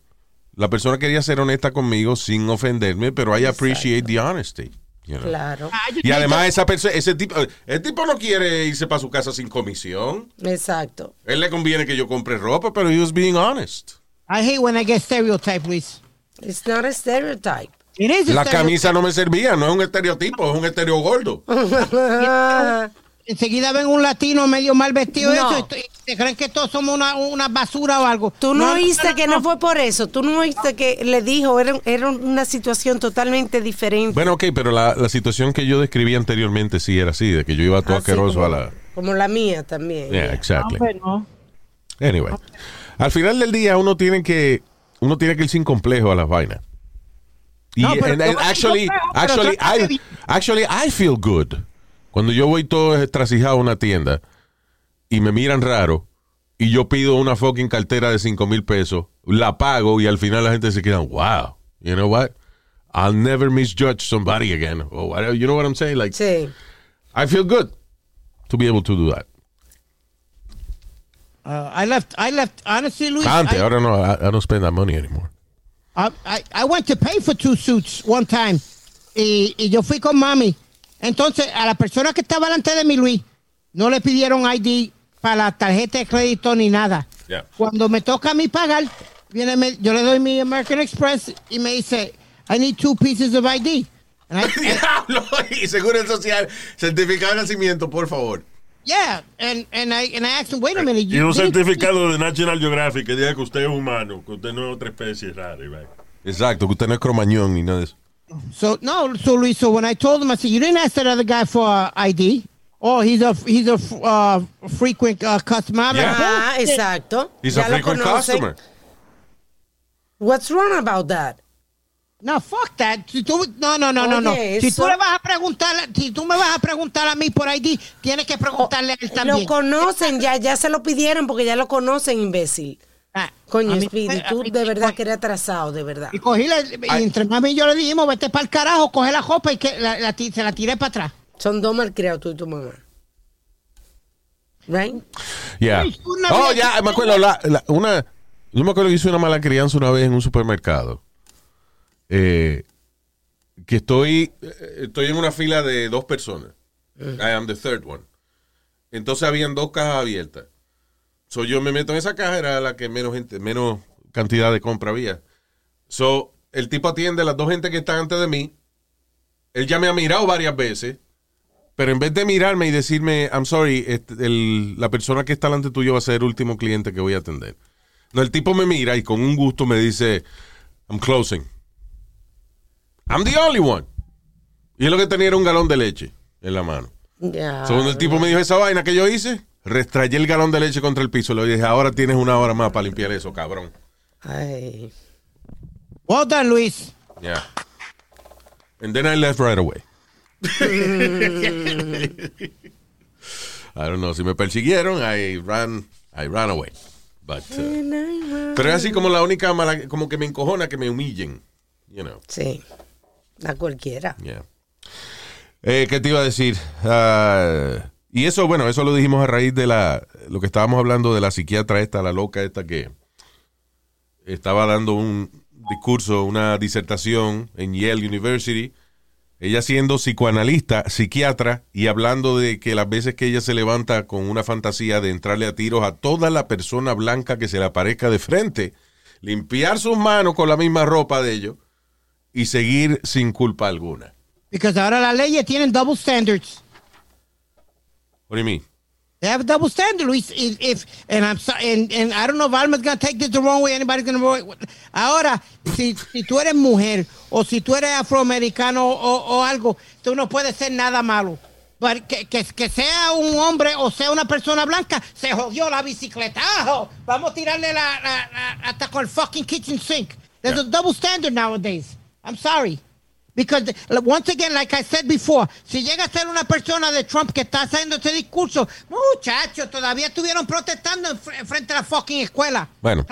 La persona quería ser honesta conmigo sin ofenderme, pero I appreciate the honesty. you know. Claro. I just Y además the- esa persona, ese tipo, el tipo no quiere irse para su casa sin comisión. Exacto. Él le conviene que yo compre ropa, pero he was being honest. I hate when I get stereotyped, Luis. It's not a stereotype. It is a La stereotype. camisa no me servía, no es un estereotipo, es un estereo gordo. Enseguida ven un latino medio mal vestido No. eso, y, se creen que todos somos una, una basura o algo. Tú no, oíste que no fue por eso. Tú no oíste que le dijo, era, era una situación totalmente diferente. Bueno, ok, pero la, la situación que yo describí anteriormente sí era así, de que yo iba todo Así asqueroso como, a la... como la mía también. Yeah, exactly. Hombre, no. Anyway, al final del día uno tiene que uno tiene que ir sin complejo a las vainas. Y No, and- and actually, actually, I, actually, I feel good. Cuando yo voy todo estrasijado a una tienda y me miran raro y yo pido una fucking cartera de 5 mil pesos, la pago y al final la gente se queda, wow, you know what? I'll never misjudge somebody again. Or whatever. You know what I'm saying? Like, Sí. I feel good to be able to do that. Uh, I left, I left, honestly, Luis, Antes, I, ahora no, I, I don't spend that money anymore. I, I, I went to pay for two suits one time. Y, y yo fui con mami. Entonces, a la persona que estaba delante de mí, Luis, no le pidieron ID para la tarjeta de crédito ni nada. Yeah. Cuando me toca a mí pagar, viene, me- yo le doy mi American Express y me dice, I need two pieces of ID. And I- Diablo, y seguro social, certificado de nacimiento, por favor. Yeah, and, and, I, and I asked him, wait a minute. Y un didn't- certificado de National Geographic que diga que usted es humano, que usted no es otra especie rara. y vaina. Exacto, que usted no es cromañón ni nada de eso. So no, so Luis, so when I told him, I said, you didn't ask that other guy for uh, ID. Oh, he's a he's a uh, frequent uh, customer. I'm Ah, exacto. He's Ya a frequent customer. What's wrong about that? No, fuck that. Si tú, no, no, no, no, no. Si eso- tú le vas a preguntar, si tú me vas a preguntar a mí por ID, tienes que preguntarle a él también. Lo conocen, ya, ya se lo pidieron porque ya lo conocen, imbécil. Ah, Coño, Speedy, tú mí- de verdad que eres atrasado, de verdad. Y cogí la, y entre mami y yo le dijimos, vete para el carajo, coge la copa y que la, la se la tiré para atrás. Son dos malcriados tú y tu mamá. Right? Yeah. Ay, Oh, ya, me acuerdo. La, la- una, yo me acuerdo que hice una mala crianza una vez en un supermercado. Eh, que estoy, eh, estoy en una fila de dos personas. I am the third one. Entonces habían dos cajas abiertas. So yo me meto en esa caja, era la que menos gente, menos cantidad de compra había. So, el tipo atiende a las dos gente que están antes de mí. Él ya me ha mirado varias veces. Pero en vez de mirarme y decirme, I'm sorry, este, el- la persona que está delante tuyo va a ser el último cliente que voy a atender. No, el tipo me mira y con un gusto me dice, I'm closing. I'm the only one. Y es lo que tenía era un galón de leche en la mano. Ya. So, cuando el tipo me dijo esa vaina que yo hice, restrayé el galón de leche contra el piso. Le dije, ahora tienes una hora más para limpiar eso, cabrón. Ay. Well done, Luis. Yeah. And then I left right away. I don't know. Si me persiguieron, I ran, I ran away. But, uh, pero es así como la única mala, como que me encojona que me humillen. You know. Sí. A cualquiera. Eh, ¿Qué te iba a decir? Ah, y eso, bueno, eso lo dijimos a raíz de la, lo que estábamos hablando de la psiquiatra esta, la loca esta que estaba dando un discurso, una disertación en Yale University. Ella siendo psicoanalista, psiquiatra y hablando de que las veces que ella se levanta con una fantasía de entrarle a tiros a toda la persona blanca que se le aparezca de frente, limpiar sus manos con la misma ropa de ellos y seguir sin culpa alguna. Because ahora las leyes tienen double standards. What do you mean? They have a double standard, Luis. If, if- and I'm sorry, and, and I don't know if Alma's gonna take this the wrong way. Anybody's gonna. Ahora, si, si tú eres mujer o si tú eres afroamericano o, o algo, tú no puedes ser nada malo. Pero que, que, que sea un hombre o sea una persona blanca, se jodió la bicicleta. Vamos a tirarle la, la- la- hasta con el fucking kitchen sink. There's a double standard nowadays. I'm sorry. Because, once again, like I said before, si llega a ser una persona de Trump que está haciendo este discurso, muchachos, todavía estuvieron protestando en fr- frente a la fucking escuela. Bueno.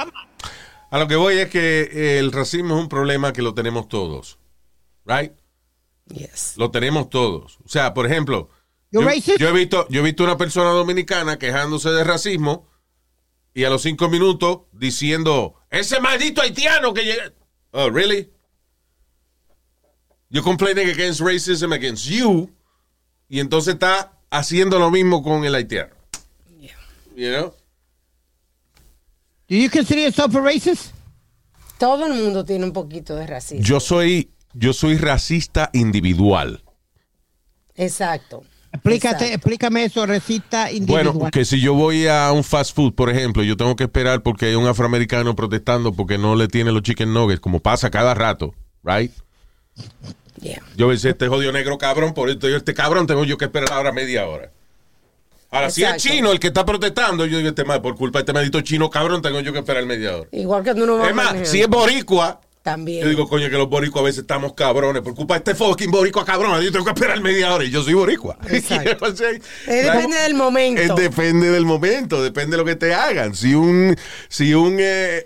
A lo que voy es que el racismo es un problema que lo tenemos todos. Right? Yes. Lo tenemos todos. O sea, por ejemplo, yo he visto, yo he visto una persona dominicana quejándose de racismo y a los cinco minutos diciendo, ese maldito haitiano que llega. Oh, really? You're complaining against racism against you y entonces está haciendo lo mismo con el haitiano. You know? Do you consider yourself a racist? Todo el mundo tiene un poquito de racismo. Yo soy, yo soy racista individual. Exacto. Explícate, Exacto. explícame eso, racista individual. Bueno, que si yo voy a un fast food, por ejemplo, yo tengo que esperar porque hay un afroamericano protestando porque no le tiene los chicken nuggets, como pasa cada rato, right? Yeah. Yo decía, este jodido negro cabrón, por esto, yo, este cabrón tengo yo que esperar ahora media hora. Ahora, si es chino el que está protestando, yo digo, este mal, por culpa de este maldito chino cabrón, tengo yo que esperar media hora. Igual que uno va Es más, si es boricua, También. yo digo, coño, que los boricuas a veces estamos cabrones. Por culpa de este fucking boricua cabrón, yo tengo que esperar media hora y yo soy boricua. Exacto. O sea, Eh, depende del momento. eh, depende del momento, depende de lo que te hagan. Si un, si un eh,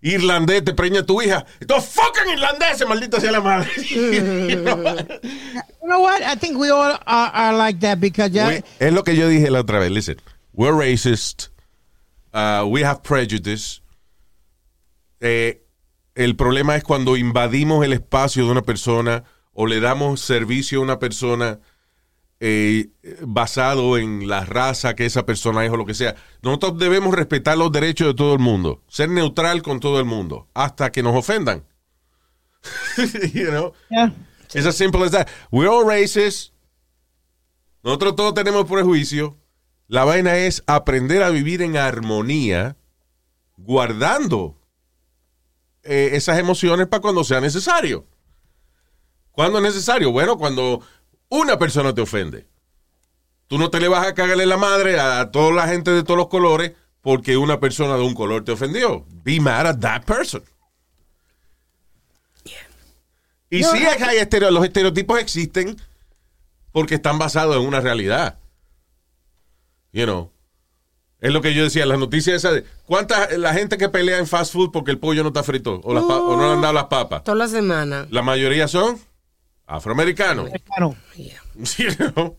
irlandés te preña tu hija, estos fucking irlandeses, maldita sea la madre. You know what? I think we all are, are like that because We- es lo que yo dije la otra vez. Listen, we're racist. uh, we have prejudice. Eh, el problema es cuando invadimos el espacio de una persona o le damos servicio a una persona eh, basado en la raza que esa persona es o lo que sea. Nosotros debemos respetar los derechos de todo el mundo, ser neutral con todo el mundo, hasta que nos ofendan. You know? yeah. It's as simple as that. We're all racist. Nosotros todos tenemos prejuicio. La vaina es aprender a vivir en armonía, guardando eh, esas emociones para cuando sea necesario. ¿Cuándo es necesario? Bueno, cuando una persona te ofende. Tú no te le vas a cagarle la madre a toda la gente de todos los colores porque una persona de un color te ofendió. Be mad at that person. Y sí, hay estereo- los estereotipos existen porque están basados en una realidad. You know. Es lo que yo decía, las noticias esas de cuánta la gente que pelea en fast food porque el pollo no está frito o, las o no le han dado las papas. Toda la semana. La mayoría son afroamericanos. Claro. Yeah. You know?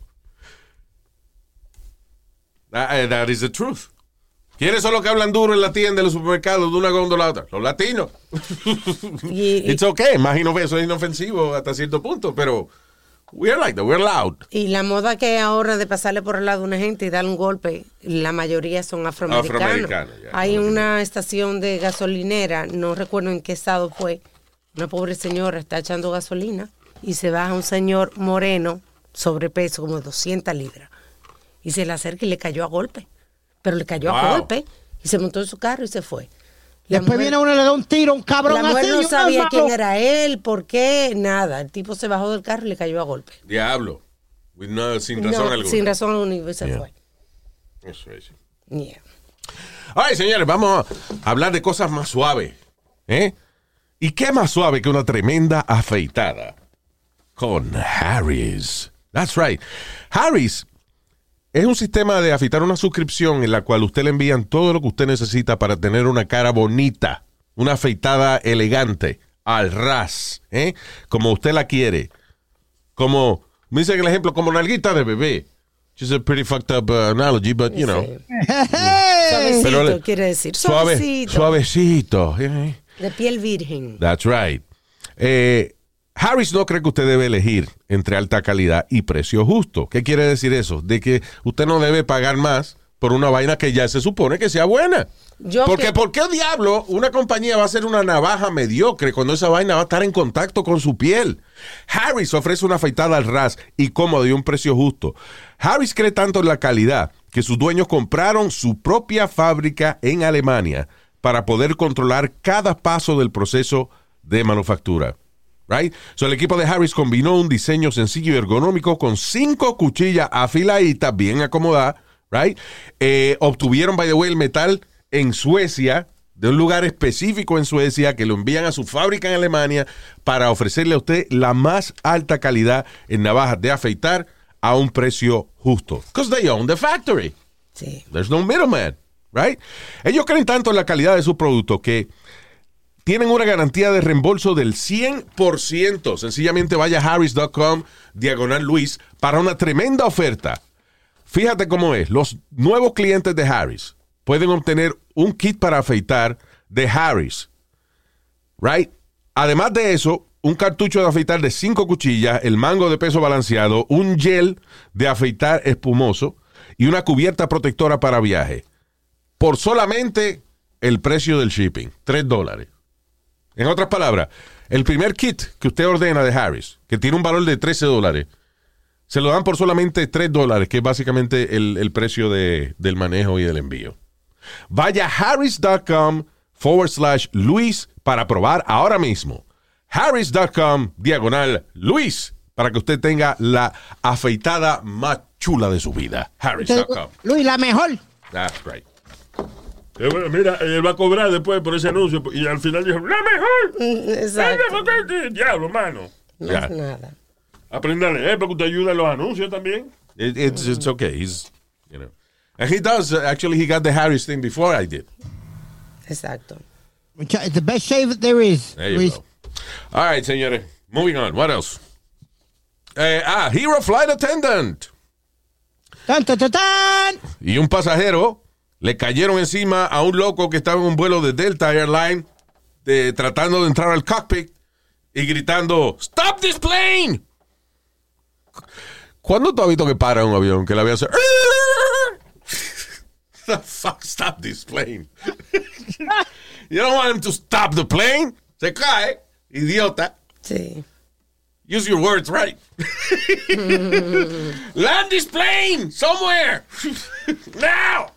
That, eh, that is the truth. ¿Quiénes son los que hablan duro en la tienda, en los supermercados, de una góndola a otra? Los latinos. Y, It's okay. Más inofe- eso es inofensivo hasta cierto punto, pero we're like that. We're loud. y la moda que ahora de pasarle por el lado a una gente y darle un golpe, la mayoría son afroamericanos. Afroamericanos, ya, hay una estación de gasolinera, no recuerdo en qué estado fue, una pobre señora está echando gasolina y se baja un señor moreno, sobrepeso, como 200 libras, y se le acerca y le cayó a golpe. Pero le cayó a golpe y se montó en su carro y se fue. La Después mujer- viene uno y le da un tiro, un cabrón la mujer así. no sabía quién era él, por qué, nada. El tipo se bajó del carro y le cayó a golpe. Diablo. With no- sin razón No, alguna. sin razón alguna y se Yeah. fue. Eso es. Yeah. Ay, señores, vamos a hablar de cosas más suaves. ¿eh? ¿Y qué más suave que una tremenda afeitada? Con Harris. That's right. Harris es un sistema de afeitar una suscripción en la cual usted le envían todo lo que usted necesita para tener una cara bonita, una afeitada elegante, al ras, ¿eh? como usted la quiere. Como, me dice el ejemplo, como nalguita de bebé. Just a pretty fucked up uh, analogy, but you know. Sí. Suavecito, Pero quiere decir. Suave, Suavecito. suavecito. eh. De piel virgen. That's right. Eh, Harris no cree que usted debe elegir entre alta calidad y precio justo. ¿Qué quiere decir eso? De que usted no debe pagar más por una vaina que ya se supone que sea buena. Yo Porque, que- ¿por qué diablo una compañía va a ser una navaja mediocre cuando esa vaina va a estar en contacto con su piel? Harris ofrece una afeitada al ras y cómodo y un precio justo. Harris cree tanto en la calidad que sus dueños compraron su propia fábrica en Alemania para poder controlar cada paso del proceso de manufactura. Right? So, el equipo de Harris combinó un diseño sencillo y ergonómico con cinco cuchillas afiladitas, bien acomodadas. Right? Eh, obtuvieron, by the way, el metal en Suecia, de un lugar específico en Suecia, que lo envían a su fábrica en Alemania para ofrecerle a usted la más alta calidad en navajas de afeitar a un precio justo. Because they own the factory. Sí. There's no middleman, right? Ellos creen tanto en la calidad de su producto que tienen una garantía de reembolso del 100%. Sencillamente vaya a harris.com, diagonal Luis, para una tremenda oferta. Fíjate cómo es. Los nuevos clientes de Harris pueden obtener un kit para afeitar de Harris, right? Además de eso, un cartucho de afeitar de cinco cuchillas, el mango de peso balanceado, un gel de afeitar espumoso y una cubierta protectora para viaje. Por solamente el precio del shipping, 3 dólares. En otras palabras, el primer kit que usted ordena de Harris, que tiene un valor de 13 dólares, se lo dan por solamente 3 dólares, que es básicamente el, el precio de- del manejo y del envío. Vaya a harris.com forward slash Luis para probar ahora mismo. Harris.com diagonal Luis para que usted tenga la afeitada más chula de su vida. Harris.com. Luis, la mejor. That's right. Eh, bueno, Mira, él va a cobrar después por ese anuncio y al final dijo, ¡la mejor! Exacto. ¡Ay, Diablo, mano. No Ya. es nada. Aprenda a leer porque usted ayuda en los anuncios también. It- it's, it's okay. He's, you know. And he does, actually, he got the Harris thing before I did. Exacto. Mucha- It's the best shave there is. There you Luis. go. All right, señores. Moving on. What else? Eh, ah, Hero Flight Attendant. Tan, tan, tan, tan. y un pasajero le cayeron encima a un loco que estaba en un vuelo de Delta Airline de- tratando de entrar al cockpit y gritando ¡Stop this plane! ¿Cuándo tú has visto que para un avión que el avión hace The fuck stop this plane? you don't want him to stop the plane. Se cae, idiota. Sí. Use your words right. Land this plane somewhere. Now.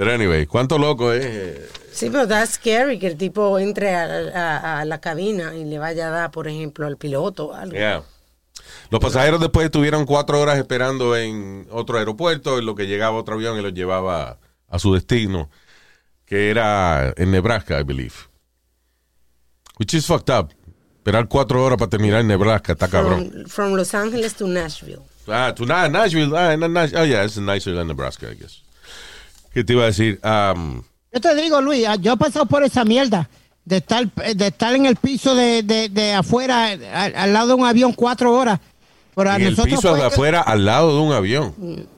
Pero anyway, cuánto loco eh. Sí, pero that's scary que el tipo entre a, a- a la cabina y le vaya a dar, por ejemplo, al piloto o algo. Yeah. Los pasajeros después estuvieron cuatro horas esperando en otro aeropuerto, en lo que llegaba otro avión y los llevaba a su destino, que era en Nebraska, I believe. Which is fucked up. Esperar cuatro horas para terminar en Nebraska, está cabrón. From, from Los Ángeles to Nashville. Ah, to Na- Nashville. Ah, na- Nash- oh, yeah, it's nicer than Nebraska, I guess. ¿Qué te iba a decir? Um, Yo te digo, Luis, ah, yo he pasado por esa mierda de estar, de estar en el piso de, de, de afuera, al, al lado de un avión cuatro horas. Pero a en el nosotros piso de fue- afuera, al lado de un avión.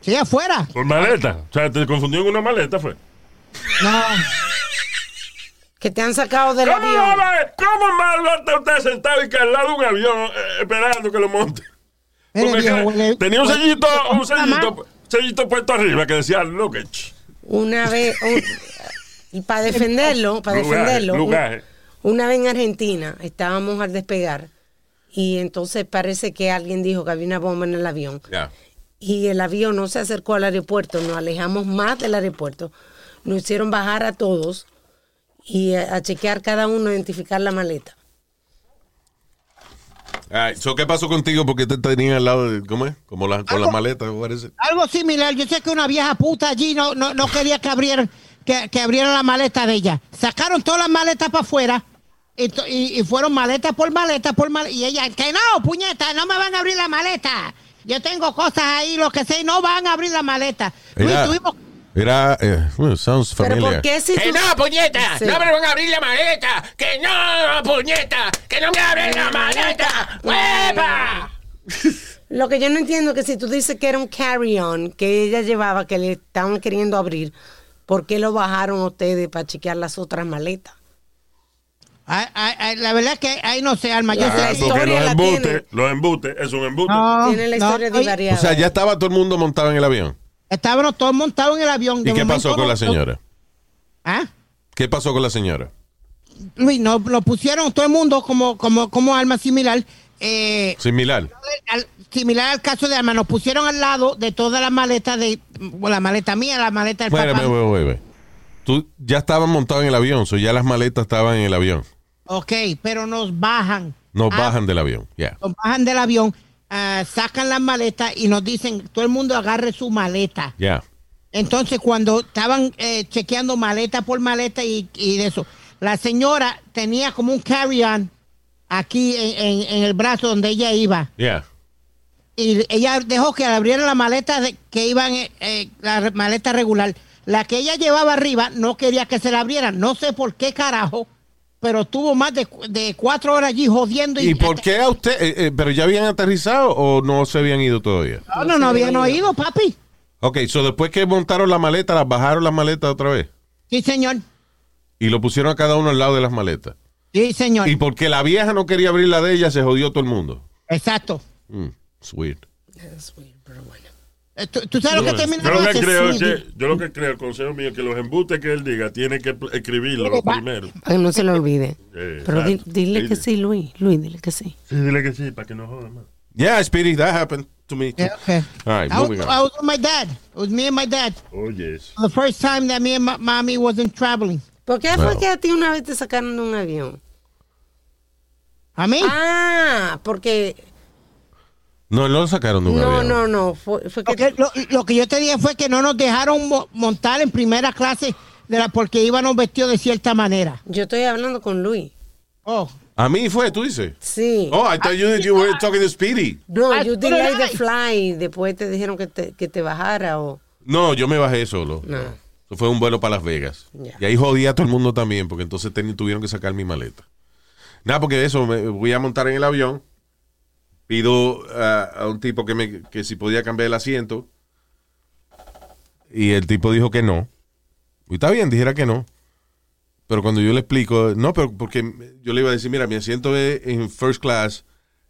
Sí, afuera. Por maleta. O sea, te confundió en una maleta, fue. No. Que te han sacado del ¿Cómo, avión. ¿Cómo malo está usted sentado y que al lado de un avión eh, esperando que lo monte? Mire, viejo, huele- tenía un sellito, un sellito, sellito puesto arriba que decía luggage. Una vez, un- y para defenderlo, para defenderlo, un- una vez en Argentina estábamos al despegar y entonces parece que alguien dijo que había una bomba en el avión y el avión no se acercó al aeropuerto, nos alejamos más del aeropuerto, nos hicieron bajar a todos y a, a chequear cada uno, identificar la maleta. So, ¿Qué pasó contigo? Porque te tenían al lado de, ¿cómo es? Como la, con las maletas, it? Algo similar. Yo sé que una vieja puta allí no, no, no quería que abrieran, que, que abrieran la maleta de ella. Sacaron todas las maletas para afuera y, y- y fueron maleta por maleta por maleta. Y ella, que no, puñeta, no me van a abrir la maleta. Yo tengo cosas ahí, lo que sé, no van a abrir la maleta. Luis, Era, tuvimos- era eh, well, sounds Pero familiar. ¿por qué si ¡Que tú- no, puñeta! Sí. ¡No me van a abrir la maleta! ¡Que no, puñeta! ¡Que no me abren la maleta! ¡Huepa! Lo que yo no entiendo es que si tú dices que era un carry-on que ella llevaba, que le estaban queriendo abrir, ¿por qué lo bajaron ustedes para chequear las otras maletas? Ay, ay, ay, la verdad que ahí no sé, Alma. Yo sé Ah, que- historia porque los la embutes, los embutes, es un embute. No, Tiene la no, historia divariada. o sea, ya estaba todo el mundo montado en el avión. Estábamos todos montados en el avión. ¿Y qué momento pasó con la señora? ¿Ah? ¿Qué pasó con la señora? Luis, no, lo pusieron todo el mundo como, como, como arma similar. Eh, Similar. al- similar al caso de Alma, nos pusieron al lado de todas las maletas de bueno, la maleta mía, la maleta del Bueno, papá. bueno, bueno, bueno. Tú ya estabas montado en el avión, so ya las maletas estaban en el avión. Ok, pero nos bajan. Nos Ah, bajan del avión, ya. Nos bajan del avión, ah, sacan las maletas y nos dicen, todo el mundo agarre su maleta. Ya. Entonces, cuando estaban eh, chequeando maleta por maleta y, y de eso, la señora tenía como un carry-on aquí en, en- en el brazo donde ella iba. Ya. y ella dejó que abrieran la maleta de, que iban eh, la maleta regular. La que ella llevaba arriba no quería que se la abrieran. No sé por qué carajo, pero estuvo más de, cu- de cuatro horas allí jodiendo. ¿Y por qué a usted? eh, eh, ¿Pero ya habían aterrizado o no se habían ido todavía? No, no, no habían oído, papi. Ok, so después que montaron la maleta, las bajaron las maletas otra vez Sí, señor. y lo pusieron a cada uno al lado de las maletas. Sí, señor. Y porque la vieja no quería abrir la de ella, se jodió todo el mundo. Exacto. Mm, it's weird. Eh, ¿Tú, tú sabes lo que termina Yo lo que de creo que, yo lo que creo, el consejo mío, es que los embutes que él diga, tiene que escribirlo primero. Para que no se lo olvide. Eh, Pero di- dile que Sí. sí, Luis. Luis, dile que sí. Sí, dile que sí, para que no joda más. Yeah, Speedy, that happened to me. too. Yeah, okay. All right, I was, moving on. I was with my dad. It was me and my dad. Oh, yes. The first time that me and my mommy wasn't traveling. ¿Por qué fue que a ti una vez te sacaron de un avión? ¿A mí? Ah, porque... No, no lo sacaron de un No, avión. no, no. Fue, fue que... Lo, lo que yo te dije fue que no nos dejaron mo- montar en primera clase de la, porque íbamos vestidos de cierta manera. Yo estoy hablando con Luis. Oh, A mí fue, tú dices. Sí. Oh, I thought you, you were talking to Speedy. No, Ah, you tú delay eres the fly. Después te dijeron que te, que te bajara o... No, yo me bajé solo. No. Eso fue un vuelo para Las Vegas. Ya. Y ahí jodía a todo el mundo también, porque entonces tuvieron que sacar mi maleta. Nada, porque eso, me voy a montar en el avión. Pido ah, a un tipo que, me, que si podía cambiar el asiento. Y el tipo dijo que no. Y está bien, dijera que no. Pero cuando yo le explico, no, pero porque yo le iba a decir, mira, mi asiento es en first class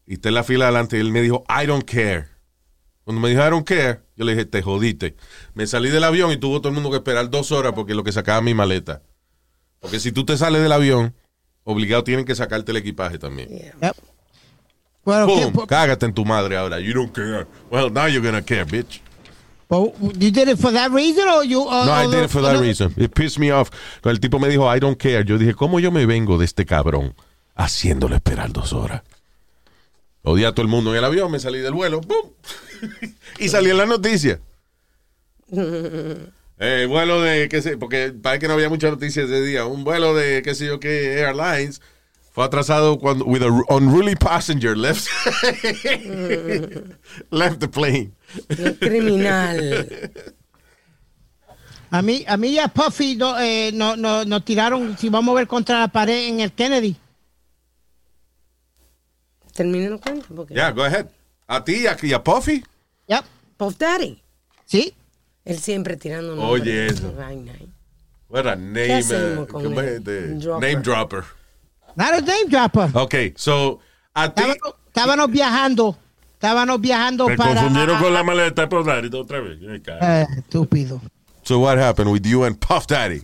y está en la fila adelante. Y él me dijo, I don't care. Cuando me dijo I don't care, yo le dije, te jodiste. Me salí del avión y tuvo todo el mundo que esperar dos horas porque lo que sacaba mi maleta. Porque si tú te sales del avión, obligado tienen que sacarte el equipaje también. yep. Bueno, ¿qué- Boom, cágate en tu madre ahora. You don't care. Well, now you're gonna care, bitch. Well, you did it for that reason or you? or- No, I or- did it for that reason. It pissed me off. El tipo me dijo, I don't care. Yo dije, ¿cómo yo me vengo de este cabrón haciéndole esperar dos horas? Odié a todo el mundo en el avión, me salí del vuelo, ¡pum! y salí en la noticia. Eh, vuelo de, qué sé, porque parece que no había muchas noticias ese día. Un vuelo de, qué sé yo qué, Airlines fue atrasado cuando, with an unruly passenger left, left the plane. Qué criminal. A mí, a mí ya Puffy no, eh, no, no, nos tiraron, si vamos a ver contra la pared en el Kennedy. Terminen los cuentos. Porque... Yeah, go ahead. A ti y a, y a Puffy. Yep. Puff Daddy. Sí. Él siempre tirando Oye, eso. Vaina ahí. What a ¿Qué name, uh, Dropper. name dropper. Not a name dropper. Ok, so, a ti, Estábamos, viajando. Estábamos viajando Me para. confundieron con la maleta por dar otra vez. Eh, estúpido. so what happened with you and Puff Daddy?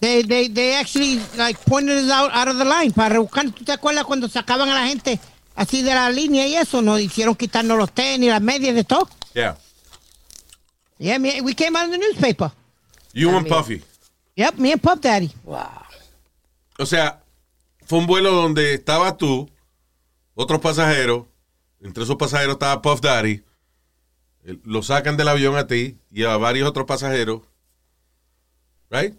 They, they, they actually like pointed us out, out of the line para buscar. ¿Tú te acuerdas cuando sacaban a la gente así de la línea y eso? Nos hicieron quitarnos los tenis, las medias, de todo. Yeah. Yeah, me, we came out in the newspaper. You and. Puffy. Yep, me and Puff Daddy. Wow. O sea, fue un vuelo donde estabas tú, otros pasajeros, entre esos pasajeros estaba Puff Daddy, lo sacan del avión a ti y a varios otros pasajeros, right?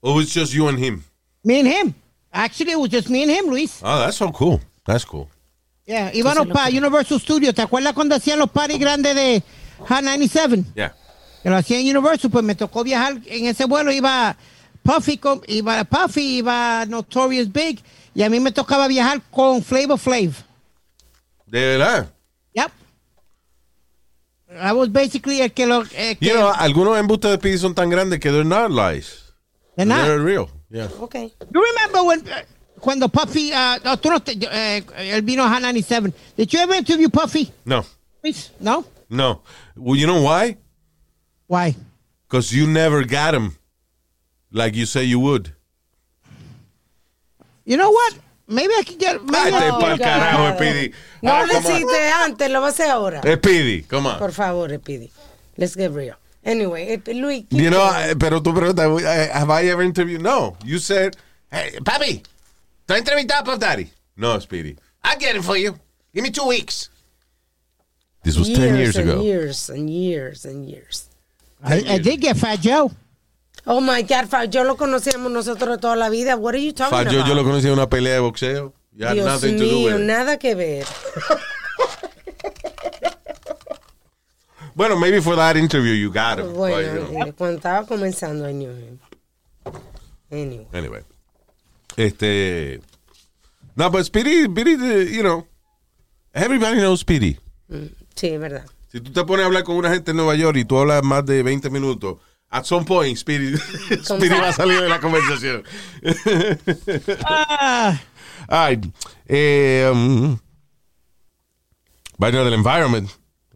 Or it's just you and him? Me and him. Actually, it was just me and him, Luis. Oh, that's so cool. That's cool. Yeah, íbamos para Universal Studios. ¿Te acuerdas cuando hacían los parties grandes de Hot 97? Yeah. Que lo hacían en Universal, pues me tocó viajar en ese vuelo. Iba Puffy, con- iba Puffy, iba Notorious Big. Y a mí me tocaba viajar con Flavor Flav. De verdad. Yep. I was basically el que lo. el que- You know, algunos embustes de Speedy son tan grandes que they're not lies. They're not. They're real. Yeah. Okay. You remember when, uh, cuando Puffy, uh, no, tú no te- eh, él vino a Hot 97. Did you ever interview Puffy? No. Luis? No? No. Well, you know why? Why? Because you never got him like you say you would. You know what? Maybe I could get. Maybe Vete I Oh, pa'l God. carajo, Speedy. No Ah, lo come on. hiciste antes, lo va a hacer ahora. Speedy, come on. Por favor, Speedy. Let's get real. Anyway, eh, Luis. keep You know, going. eh, pero tú preguntas, eh, have I ever interviewed? No. You said, hey, papi, ¿tú has entrevistado a Puff Daddy? No, Speedy. I'll get it for you. Give me two weeks. This was 10 years and ago. Years and years and years. I, I did get Fat Joe. Oh my God, yo lo conocíamos nosotros toda la vida. What are you talking about? yo, yo lo conocí en una pelea de boxeo. Had Dios mío, nada que ver. Bueno, maybe for that interview you got him. Bueno, but, you know. cuando estaba comenzando, I knew him. Anyway. Anyway. Este. No, but Speedy, Speedy, you know, everybody knows Speedy. Sí, es verdad. Si tú te pones a hablar con una gente en Nueva York y tú hablas más de 20 minutos, at some point, Speedy, Speedy va a salir de la conversación. Ah, Ay, eh, um, del environment.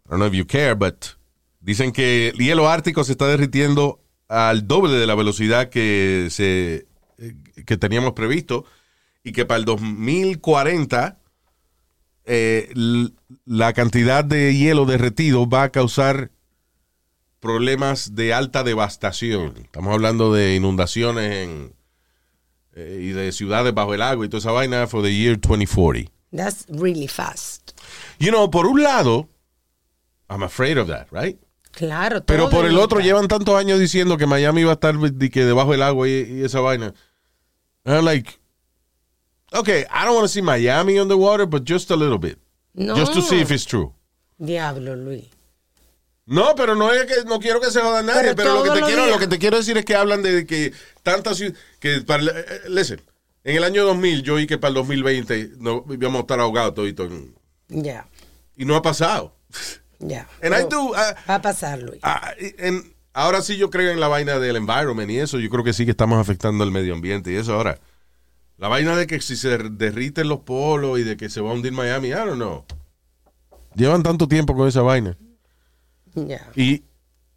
I don't know if you care, but dicen que el hielo ártico se está derritiendo al doble de la velocidad que se eh, que teníamos previsto y que para el 2040 eh, la cantidad de hielo derretido va a causar problemas de alta devastación. Estamos hablando de inundaciones en, eh, y de ciudades bajo el agua y toda esa vaina for the year 2040. That's really fast. You know, por un lado, I'm afraid of that, right? Claro. Pero por el otro llevan tantos años diciendo que Miami va a estar de que debajo del agua y, y esa vaina. And I'm like, okay, I don't want to see Miami underwater, but just a little bit. No. Just to see if it's true. Diablo, Luis. No, pero no es que no quiero que se joda nadie, Pero pero, lo que te quiero, días. lo que te quiero decir es que hablan de que tantas que para eh, eh, listen, en el año 2000 yo oí que para el 2020 no íbamos a estar ahogados todito en- Ya, y no ha pasado. ya. And I do, Va a pasar, Luis. ah, en- ahora sí yo creo en la vaina del environment y eso, yo creo que sí que estamos afectando el medio ambiente y eso ahora. La vaina de que si se derriten los polos y de que se va a hundir Miami, I don't know. Llevan tanto tiempo con esa vaina. Y,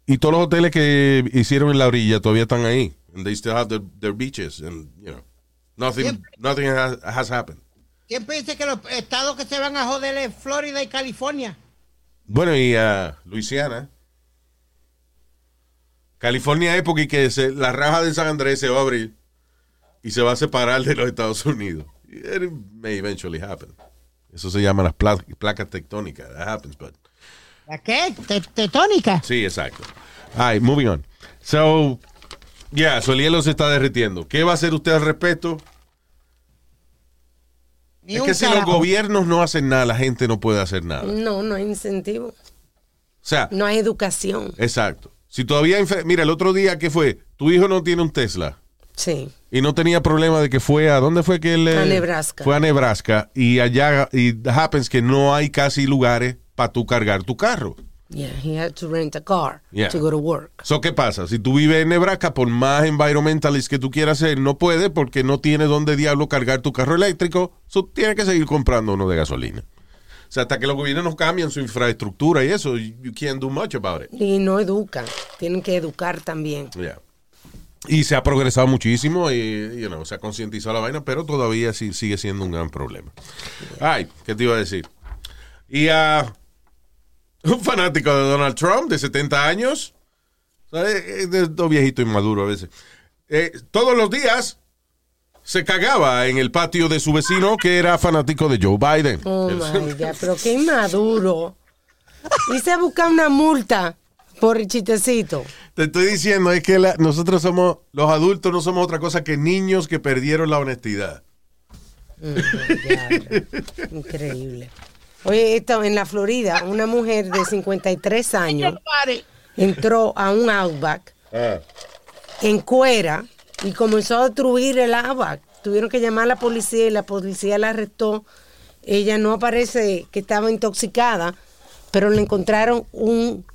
y todos los hoteles que hicieron en la orilla todavía están ahí. And they still have their, their beaches. And, you know, nothing, nothing has, has happened. Siempre dice que los estados que se van a joder es Florida y California. Bueno, y a Luisiana. California es porque que se- la raja de San Andrés se va a abrir y se va a separar de los Estados Unidos. It may eventually happen. Eso se llama las pla- placas tectónicas. That happens, but... ¿La qué? Te- Tetónica. Sí, exacto. All right, moving on. So, yeah, so el hielo se está derritiendo. ¿Qué va a hacer usted al respecto? Ni es que si los gobiernos no hacen nada, la gente no puede hacer nada. O No, no hay incentivo. sea, No hay educación. exacto. Si todavía... Mira, el otro día, ¿qué fue? Tu hijo no tiene un Tesla. Sí. Y no tenía problema de que fue a... ¿Dónde fue que él... A eh, Nebraska. Fue a Nebraska. Y allá... Y happens que no hay casi lugares para tú cargar tu carro. Yeah, he had to rent a car Yeah. to go to work. So, ¿qué pasa? Si tú vives en Nebraska, por más environmentalist que tú quieras ser, no puede porque no tiene dónde diablo cargar tu carro eléctrico. So, tiene que seguir comprando uno de gasolina. O sea, hasta que los gobiernos no cambian su infraestructura y eso, you can't do much about it. Y no educan. Tienen que educar también. Yeah. Y se ha progresado muchísimo y you know, se ha concientizado la vaina, pero todavía sí, sigue siendo un gran problema. Ay, ¿qué te iba a decir? Y a un fanático de Donald Trump de 70 años, ¿sabes? Es todo viejito inmaduro a veces. Eh, todos los días se cagaba en el patio de su vecino que era fanático de Joe Biden. Oh my God, pero qué inmaduro. Y se busca una multa por el chistecito. Te estoy diciendo, es que la- nosotros somos, los adultos no somos otra cosa que niños que perdieron la honestidad. Diablo. Increíble. Oye, esto en la Florida, una mujer de 53 años entró a un Outback en cuera y comenzó a destruir el Outback. Tuvieron que llamar a la policía y la policía la arrestó. Ella no aparece que estaba intoxicada, pero le encontraron un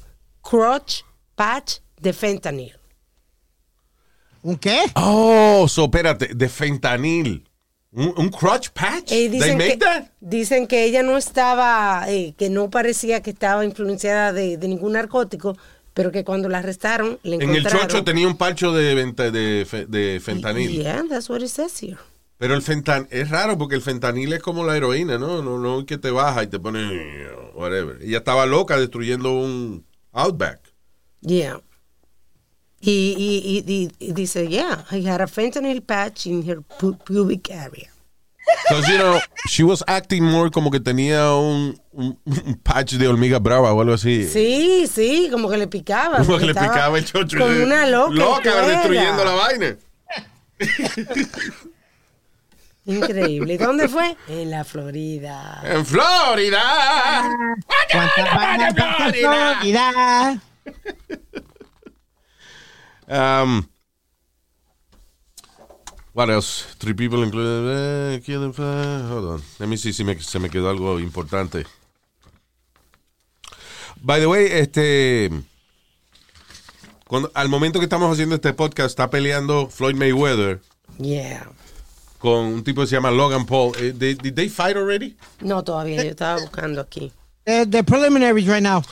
crotch patch de fentanyl. ¿Un qué? Oh, so, espérate, de fentanil. ¿Un, un crotch patch? Eh, They dicen, make que, that? dicen que ella no estaba, eh, que no parecía que estaba influenciada de, de ningún narcótico, pero que cuando la arrestaron le En el encontraron. chocho tenía un parcho de, de, de fentanil. Yeah, that's what it says here. Pero el fentanil es raro porque el fentanil es como la heroína, ¿no? No, no que te baja y te pone whatever. Ella estaba loca destruyendo un Outback. Yeah. Y, y, y, y- y dice, yeah, I had a fentanyl patch in her pu- pubic area. Because, you know, she was acting more como que tenía un, un- un patch de hormiga brava o algo así. Sí, sí, como que le picaba. Como que le picaba el chocho. Como una loca. Loca destruyendo la vaina. Increíble. ¿Y dónde fue? En la Florida. En Florida. ¿Cuántas vainas en Florida? Um, what else? Three people included. eh, five. Hold on. Let me see si me, se me quedó algo importante. By the way, este. Cuando, al momento que estamos haciendo este podcast, está peleando Floyd Mayweather Yeah. con un tipo que se llama Logan Paul. Eh, they- did they fight already? No, todavía, yo estaba buscando aquí. The, the preliminaries right now.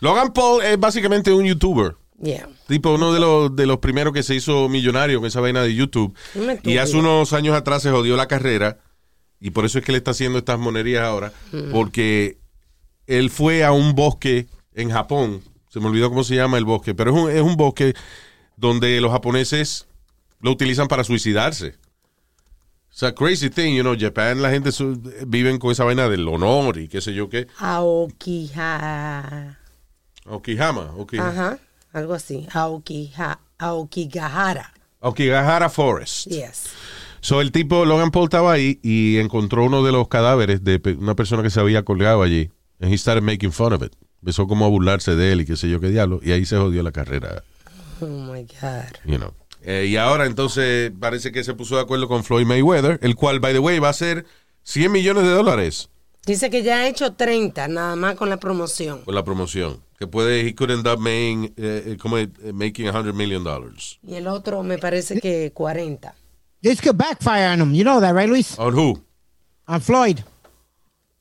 Logan Paul es básicamente un youtuber. Yeah. Tipo uno de los, de los primeros que se hizo millonario con esa vaina de YouTube. Y hace unos años atrás se jodió la carrera. Y por eso es que le está haciendo estas monerías ahora. Porque él fue a un bosque en Japón. Se me olvidó cómo se llama el bosque. Pero es un, es un bosque donde los japoneses lo utilizan para suicidarse. O sea, crazy thing, you know, Japan, la gente viven con esa vaina del honor y qué sé yo qué. Aokija. Okihama, Okihama. Ajá. Algo así. Aokija. Aokigahara. Okigahara Forest. Yes. So, el tipo, Logan Paul estaba ahí y encontró uno de los cadáveres de una persona que se había colgado allí. And he started making fun of it. Empezó como a burlarse de él y qué sé yo qué diablo. Y ahí se jodió la carrera, Oh my God. you know. Eh, y ahora entonces parece que se puso de acuerdo con Floyd Mayweather, el cual, by the way, va a ser 100 millones de dólares Dice que ya ha hecho 30, nada más con la promoción. por la promoción. Que puede, he could end up making, eh, eh, como, eh, making 100 million dollars. Y el otro me parece que 40. This could backfire on him. You know that, right, Luis? On who? On Floyd.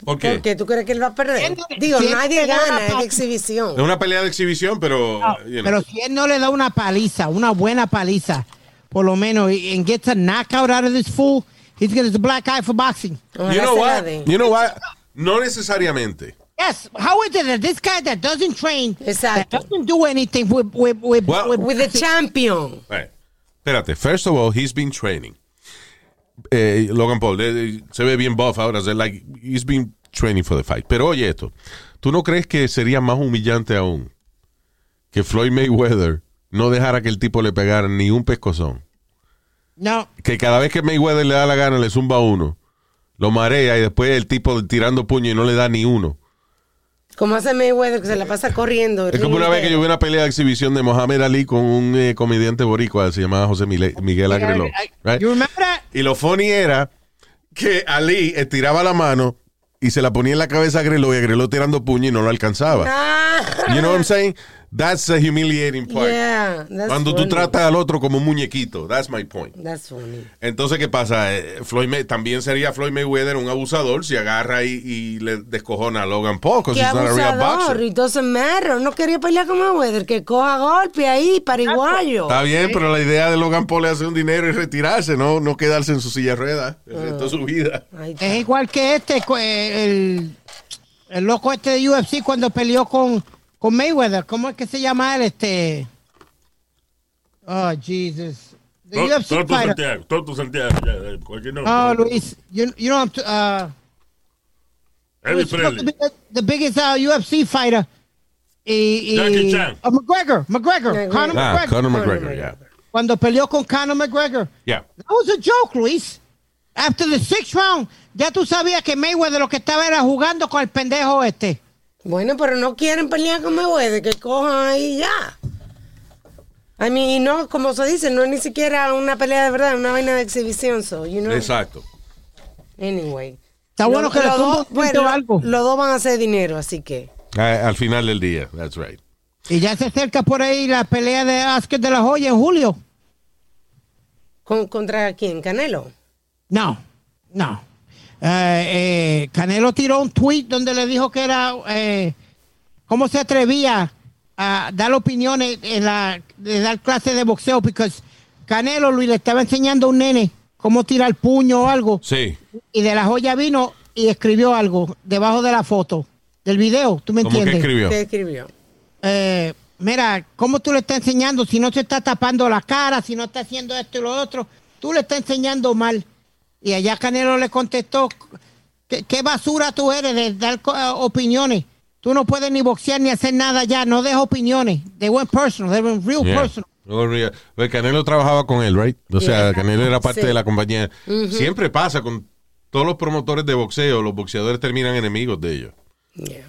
¿Por qué? ¿Por qué? ¿Tú crees que él va a perder? Digo, si nadie gana, es pa- exhibición. Es una pelea de exhibición, pero... you know. Pero si él no le da una paliza, una buena paliza, por lo menos, and gets a knockout out of this fool, he's got his black eye for boxing. You know what? You know what? No necesariamente. Yes. How is it that this guy that doesn't train, that Exacto. doesn't do anything with with with, Well- with- With the champion. Right. Espérate, first of all, he's been training. Eh, Logan Paul eh, se ve bien buff ahora, so like, he's been training for the fight. Pero oye esto, ¿tú no crees que sería más humillante aún que Floyd Mayweather no dejara que el tipo le pegara ni un pescozón? no? Que cada vez que Mayweather le da la gana le zumba uno, lo marea y después el tipo tirando puño y no le da ni uno. Como hace Mayweather que se la pasa corriendo. Es como una vez que yo vi una pelea de exhibición de Mohamed Ali con un eh, comediante boricua, se llamaba José Mile- Miguel Agreló. right? You remember that? Y lo funny era que Ali estiraba la mano y se la ponía en la cabeza a Agreló y Agreló tirando puño y no lo alcanzaba. Ah, You know what I'm saying? That's the humiliating part. yeah, that's Cuando tú tratas al otro como un muñequito. That's my point. That's funny. Entonces, ¿qué pasa? Eh, Floyd May- también sería Floyd Mayweather un abusador si agarra y, y le descojona a Logan Paul because Qué he's not a real abusador. entonces Merro no quería pelear con Mayweather. Que coja golpe ahí, pariguayo. Está bien, pero la idea de Logan Paul es hacer un dinero y retirarse, no, no quedarse en su silla de ruedas el resto de su vida. Es igual que este, eh, el, el loco este de UFC cuando peleó con, con Mayweather. ¿Cómo es que se llama él? Este. Oh, Jesus. The To- UFC Toto fighter. Santiago, Toto Santiago, ya, eh, cualquier nombre. No, Luis. You, you know, I'm t- uh, Presley. the, the biggest uh, UFC fighter. Y, y- Jackie Chan. uh, McGregor. McGregor. McGregor. Conor Ah, McGregor. Conor McGregor, yeah. Cuando peleó con Conor McGregor. Yeah. That was a joke, Luis. After the sixth round, ya tú sabías que Mayweather lo que estaba era jugando con el pendejo este. Bueno, pero no quieren pelear con Mayweather. Que cojan ahí ya. I mean, y no, como se dice, no es ni siquiera una pelea de verdad, una vaina de exhibición. So, you know. Exacto. Anyway. Está bueno que los dos- bueno, algo. Los dos van a hacer dinero, así que. Al final del día, that's right. Y ya se acerca por ahí la pelea de Oscar de la Hoya en julio. ¿Con- ¿Contra quién? ¿Canelo? No, no. Eh, eh, Canelo tiró un tweet donde le dijo que era eh, cómo se atrevía a dar opiniones en la de dar clases de boxeo porque Canelo Luis le estaba enseñando a un nene cómo tirar puño o algo Sí. y de la joya vino y escribió algo debajo de la foto del video, ¿tú me ¿Cómo que entiendes? escribió? ¿Qué escribió? eh, mira, ¿cómo tú le estás enseñando si no se está tapando la cara, si no está haciendo esto y lo otro? Tú le estás enseñando mal. Y allá Canelo le contestó, ¿qué, qué basura tú eres de dar eh, opiniones? Tú no puedes ni boxear ni hacer nada ya, no des opiniones. They went personal, they went real Yeah. personal. Canelo trabajaba con él, right? O sea, Yeah. Canelo era parte Sí. de la compañía. Siempre pasa con todos los promotores de boxeo, los boxeadores terminan enemigos de ellos. Yeah.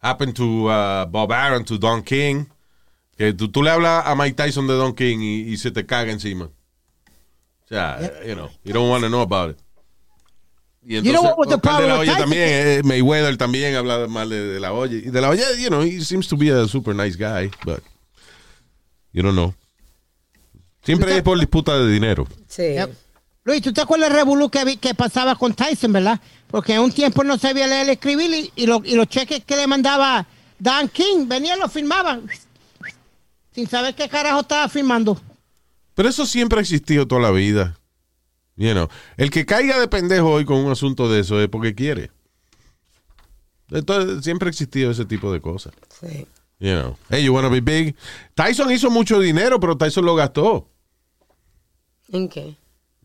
Happened to uh, Bob Arum, to Don King. Que tú, tú le hablas a Mike Tyson de Don King y, y se te caga encima. O sea, you know, you don't want to know about it. Y You know what was the de la problem Hoya Tyson? también, eh, Mayweather también habla mal de, de la olla. Y de la olla, you know, he seems to be a super nice guy, but you don't know. Siempre es por disputa de dinero. Sí. Yep. Luis, ¿tú te acuerdas del revolú que, vi- que pasaba con Tyson, verdad? Porque en un tiempo no sabía leer y escribir y, y, lo- y los cheques que le mandaba Dan King, venía y los firmaba sin saber qué carajo estaba firmando. Pero eso siempre ha existido toda la vida. You know, el que caiga de pendejo hoy con un asunto de eso es porque quiere. Entonces, siempre ha existido ese tipo de cosas. sí. You know, hey, you wanna be big. Tyson hizo mucho dinero, pero Tyson lo gastó ¿En qué?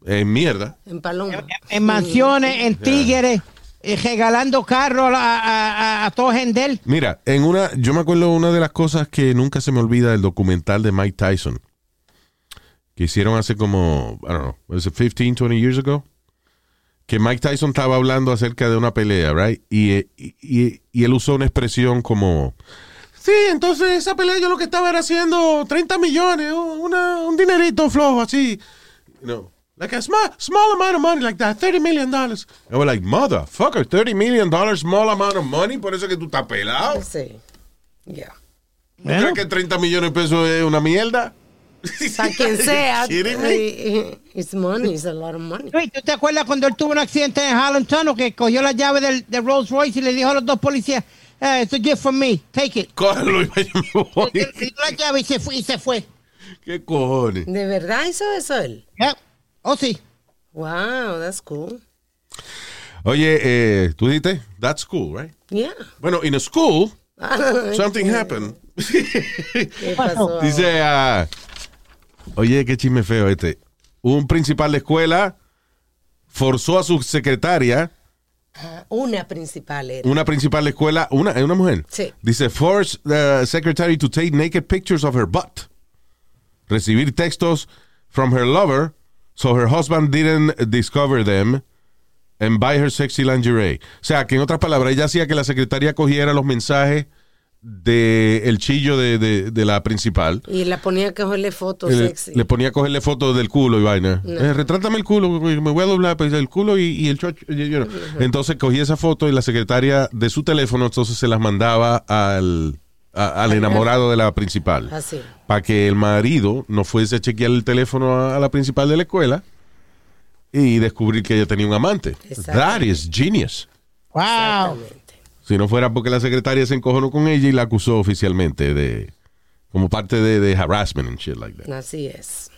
en mierda. En Paloma. En mansiones, en tigres, eh, regalando carros a, a, a, a todo Gendel. Mira, en una, yo me acuerdo una de las cosas que nunca se me olvida del documental de Mike Tyson que hicieron hace como, I don't know, was it 15, 20 years ago? Que Mike Tyson estaba hablando acerca de una pelea, right? Y, eh, y, y- y él usó una expresión como, sí, entonces esa pelea yo lo que estaba era haciendo 30 millones, una, un dinerito flojo así, you know, like a small, small amount of money like that, 30 million dollars. And we're like, motherfucker, 30 million dollars, small amount of money, por eso que tú estás pelado. Sí. Ya. ¿Tú crees que 30 millones de pesos es una mierda? Para quien sea. Me? eh, It's money, it's a lot of money. Luis, ¿tú te acuerdas cuando él tuvo un accidente en Harlem Tunnel que cogió la llave del, del Rolls Royce y le dijo a los dos policías, eh, it's a gift from me, take it. Cógelo y vaya, me voy. Le dio la llave y se fue. Y se fue. ¿Qué cojones? ¿De verdad hizo eso él? Yep. Oh, sí. Wow, that's cool. Oye, eh, tú dijiste, that's cool, right? Yeah. Bueno, in a school, something happened. ¿Qué pasó? Dice, ah, oye, qué chisme feo este. Un principal de escuela forzó a su secretaria, Una principal era. una principal de escuela, una, ¿es una mujer. Sí. Dice, force the secretary to take naked pictures of her butt. Recibir textos from her lover, so her husband didn't discover them and buy her sexy lingerie. O sea, que en otras palabras, ella hacía que la secretaria cogiera los mensajes de el chillo de, de- de la principal. Y la ponía a cogerle fotos Le, sexy. le ponía a cogerle fotos del culo y vaina. No. Eh, retrátame el culo, me voy a doblar pues, el culo y, y el chocho. you know. Entonces cogía esa foto y la secretaria de su teléfono entonces se las mandaba al, a- al enamorado de la principal. Así. Para que el marido no fuese a chequear el teléfono a, a la principal de la escuela y descubrir que ella tenía un amante. Exacto. That is genius. Wow. Si no fuera porque la secretaria se encojonó con ella y la acusó oficialmente de como parte de, de harassment and shit like that. Así es.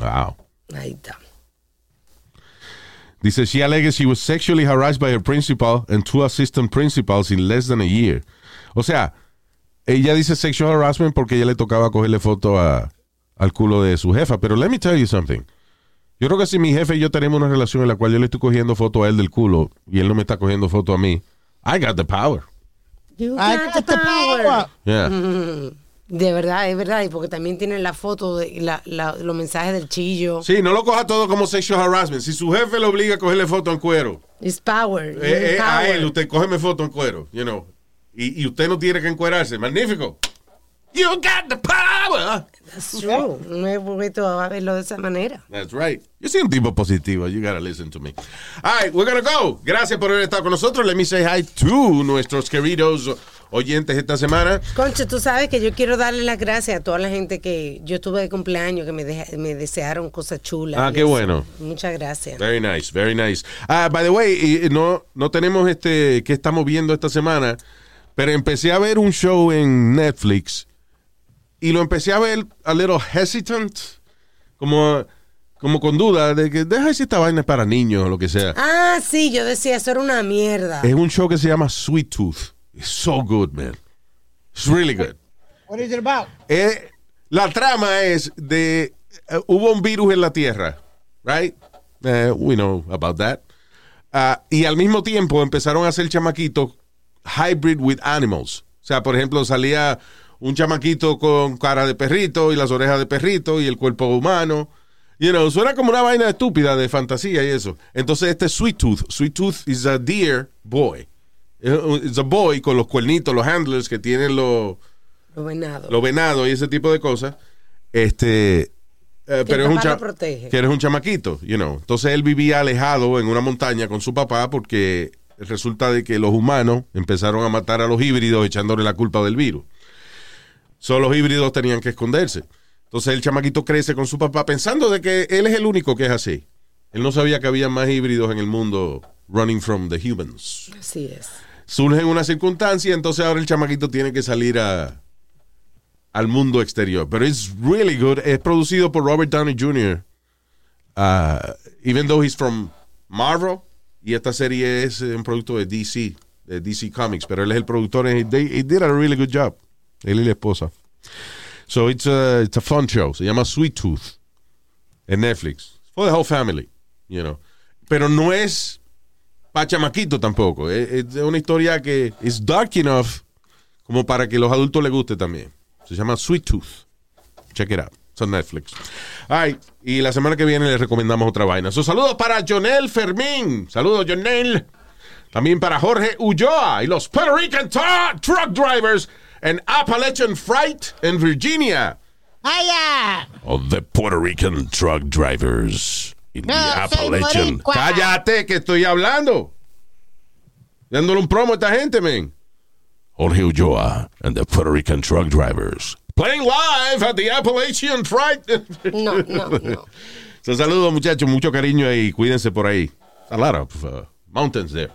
Wow. Ahí está. Dice, she alleges she was sexually harassed by her principal and two assistant principals in less than a year. O sea, ella dice sexual harassment porque ella le tocaba cogerle foto a, al culo de su jefa. Pero let me tell you something. Yo creo que si mi jefe y yo tenemos una relación en la cual yo le estoy cogiendo foto a él del culo y él no me está cogiendo foto a mí, I got the power. You I got got the the power. power. Yeah. De verdad, es verdad. Y porque también tienen la foto de la, la- los mensajes del chillo. Sí, no lo coja todo como sexual harassment. Si su jefe le obliga a cogerle foto en cuero, It's power. Eh, eh, a power. él, usted cógeme foto en cuero, you know. Y, y usted no tiene que encuerarse. Magnífico. You got the power. That's true. No tú vas a verlo de esa manera. That's right. Yo soy un tipo positivo. You gotta listen to me. All right, we're gonna go. Gracias por haber estado con nosotros. Let me say hi to nuestros queridos oyentes esta semana. Concho, tú sabes que yo quiero darle las gracias a toda la gente que yo tuve de cumpleaños, que me, deja- me desearon cosas chulas. Ah, qué eso. bueno. Muchas gracias. Very nice, very nice. Ah, by the way, no, no tenemos este que estamos viendo esta semana, pero empecé a ver un show en Netflix y lo empecé a ver a little hesitant, como, como con duda de que deja si esta vaina es para niños o lo que sea. Ah, sí, yo decía, eso era una mierda. Es un show que se llama Sweet Tooth. It's so good, man. It's really good. What is it about? Eh, la trama es de eh, hubo un virus en la Tierra, right? Eh, we know about that. Ah, y al mismo tiempo empezaron a hacer chamaquitos hybrid with animals. O sea, por ejemplo, salía un chamaquito con cara de perrito y las orejas de perrito y el cuerpo humano. You know, suena como una vaina estúpida de fantasía y eso. Entonces este es Sweet Tooth. Sweet Tooth is a deer boy. It's a boy con los cuernitos, los handlers que tienen los Los venados. los venados y ese tipo de cosas, este, eh, pero es un, cha- que eres un chamaquito, you know. Entonces él vivía alejado en una montaña con su papá porque resulta de que los humanos empezaron a matar a los híbridos echándole la culpa del virus. Solo los híbridos tenían que esconderse. Entonces el chamaquito crece con su papá pensando de que él es el único que es así. Él no sabía que había más híbridos en el mundo running from the humans Así es. surge una circunstancia, entonces ahora el chamaquito tiene que salir a, al mundo exterior. Pero es really good. Es producido por Robert Downey Jr. Uh, even though he's from Marvel. Y esta serie es eh, un producto de DC, de DC Comics. Pero él es el productor. y they, he did a really good job. Él y la esposa. So it's a, it's a fun show. Se llama Sweet Tooth. En Netflix. For the whole family. You know. Pero no es para chamaquito tampoco. Es, una historia que es dark enough como para que los adultos les guste también. Se llama Sweet Tooth. Check it out. It's on Netflix. Ay, y la semana que viene les recomendamos otra vaina. So, saludos para Jonel Fermín. Saludos, Jonel. También para Jorge Ulloa y los Puerto Rican Tru- Truck Drivers en Appalachian Freight in Virginia. ¡Vaya! Of the Puerto Rican truck drivers in No, the Appalachian. boricua. Cállate que estoy hablando. Dándole un promo a esta gente, men. Jorge Ulloa and the Puerto Rican truck drivers. Playing live at the Appalachian Freight. No, no, no. So, saludos, muchachos. Mucho cariño y cuídense por ahí. A lot of uh, mountains there.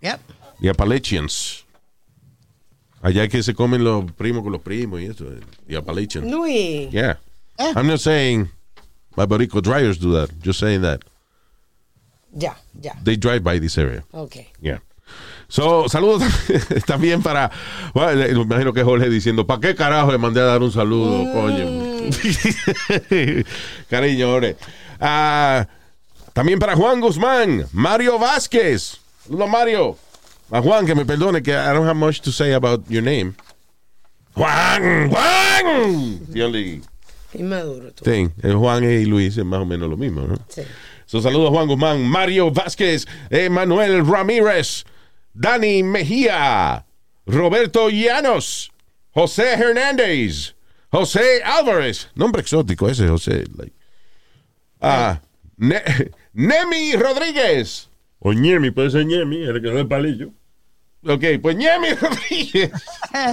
Yep. The Appalachians. Allá que se comen los primos con los primos y eso. The Appalachians. Luis. Yeah. Eh. I'm not saying my Borico drivers do that. Just saying that. Ya, ya. They drive by this area. Ok. Yeah. So, saludos también para. Bueno, me imagino que Jorge diciendo, ¿para qué carajo le mandé a dar un saludo, coño? Cariño, Jorge. Ah, también para Juan Guzmán, Mario Vázquez. Saludos, Mario. A Juan, que me perdone, que I don't have much to say about your name. Juan, Juan. The only Inmaduro tú. thing. Juan y Luis es más o menos lo mismo, ¿no? Sí. So, saludos a Juan Guzmán, Mario Vázquez, Emanuel Ramírez, Dani Mejía, Roberto Llanos, José Hernández, José Álvarez. Nombre exótico ese, José. like. Ah, Ne- Nemi Rodríguez. O Ñemi, puede ser Ñemi, el que no es palillo. Ok, pues Rodríguez.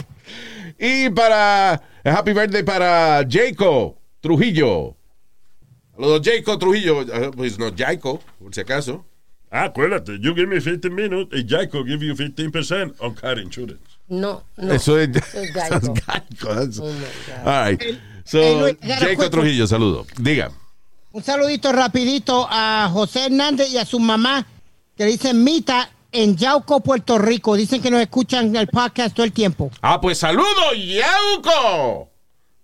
y para Happy Birthday para Jaco Trujillo. Saludos, Jaco Trujillo. Uh, Pues no, Jaco, por si acaso. Ah, acuérdate, you give me 15 minutes y Jaico give you 15% on car insurance. No, no. Eso es, es Geico. Geico, Oh, my God. All right. So, Jaco Trujillo, saludo. Diga. Un saludito rapidito a José Hernández y a su mamá, que dicen Mita en Yauco, Puerto Rico. Dicen que nos escuchan el podcast todo el tiempo. Ah, pues saludo, Yauco.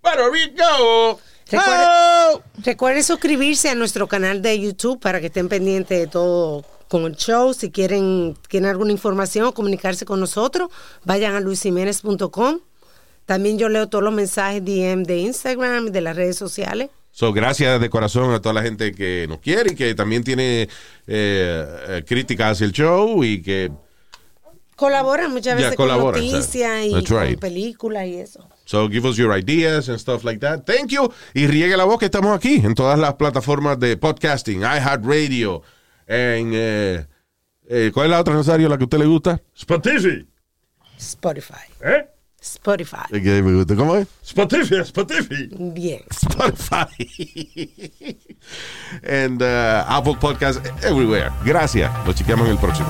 Puerto Rico. Recuerde-. Recuerden suscribirse a nuestro canal de YouTube para que estén pendientes de todo con el show. Si quieren, tienen alguna información o comunicarse con nosotros, vayan a luisiménez.com. También yo leo todos los mensajes DM de Instagram y de las redes sociales. So, gracias de corazón a toda la gente que nos quiere y que también tiene eh, eh, críticas hacia el show y que Colaboran muchas veces con noticias y con películas y eso. So give us your ideas and stuff like that. Thank you. Y riegue la voz que estamos aquí en todas las plataformas de podcasting, iHeartRadio, en eh, eh, ¿cuál es la otra Rosario la que a usted le gusta? Spotify. Spotify. ¿Eh? Spotify. Me gusta. ¿Cómo es? Spotify, Spotify. Bien. Spotify. and uh, Apple Podcast everywhere. Gracias. Lo chequeamos en el próximo.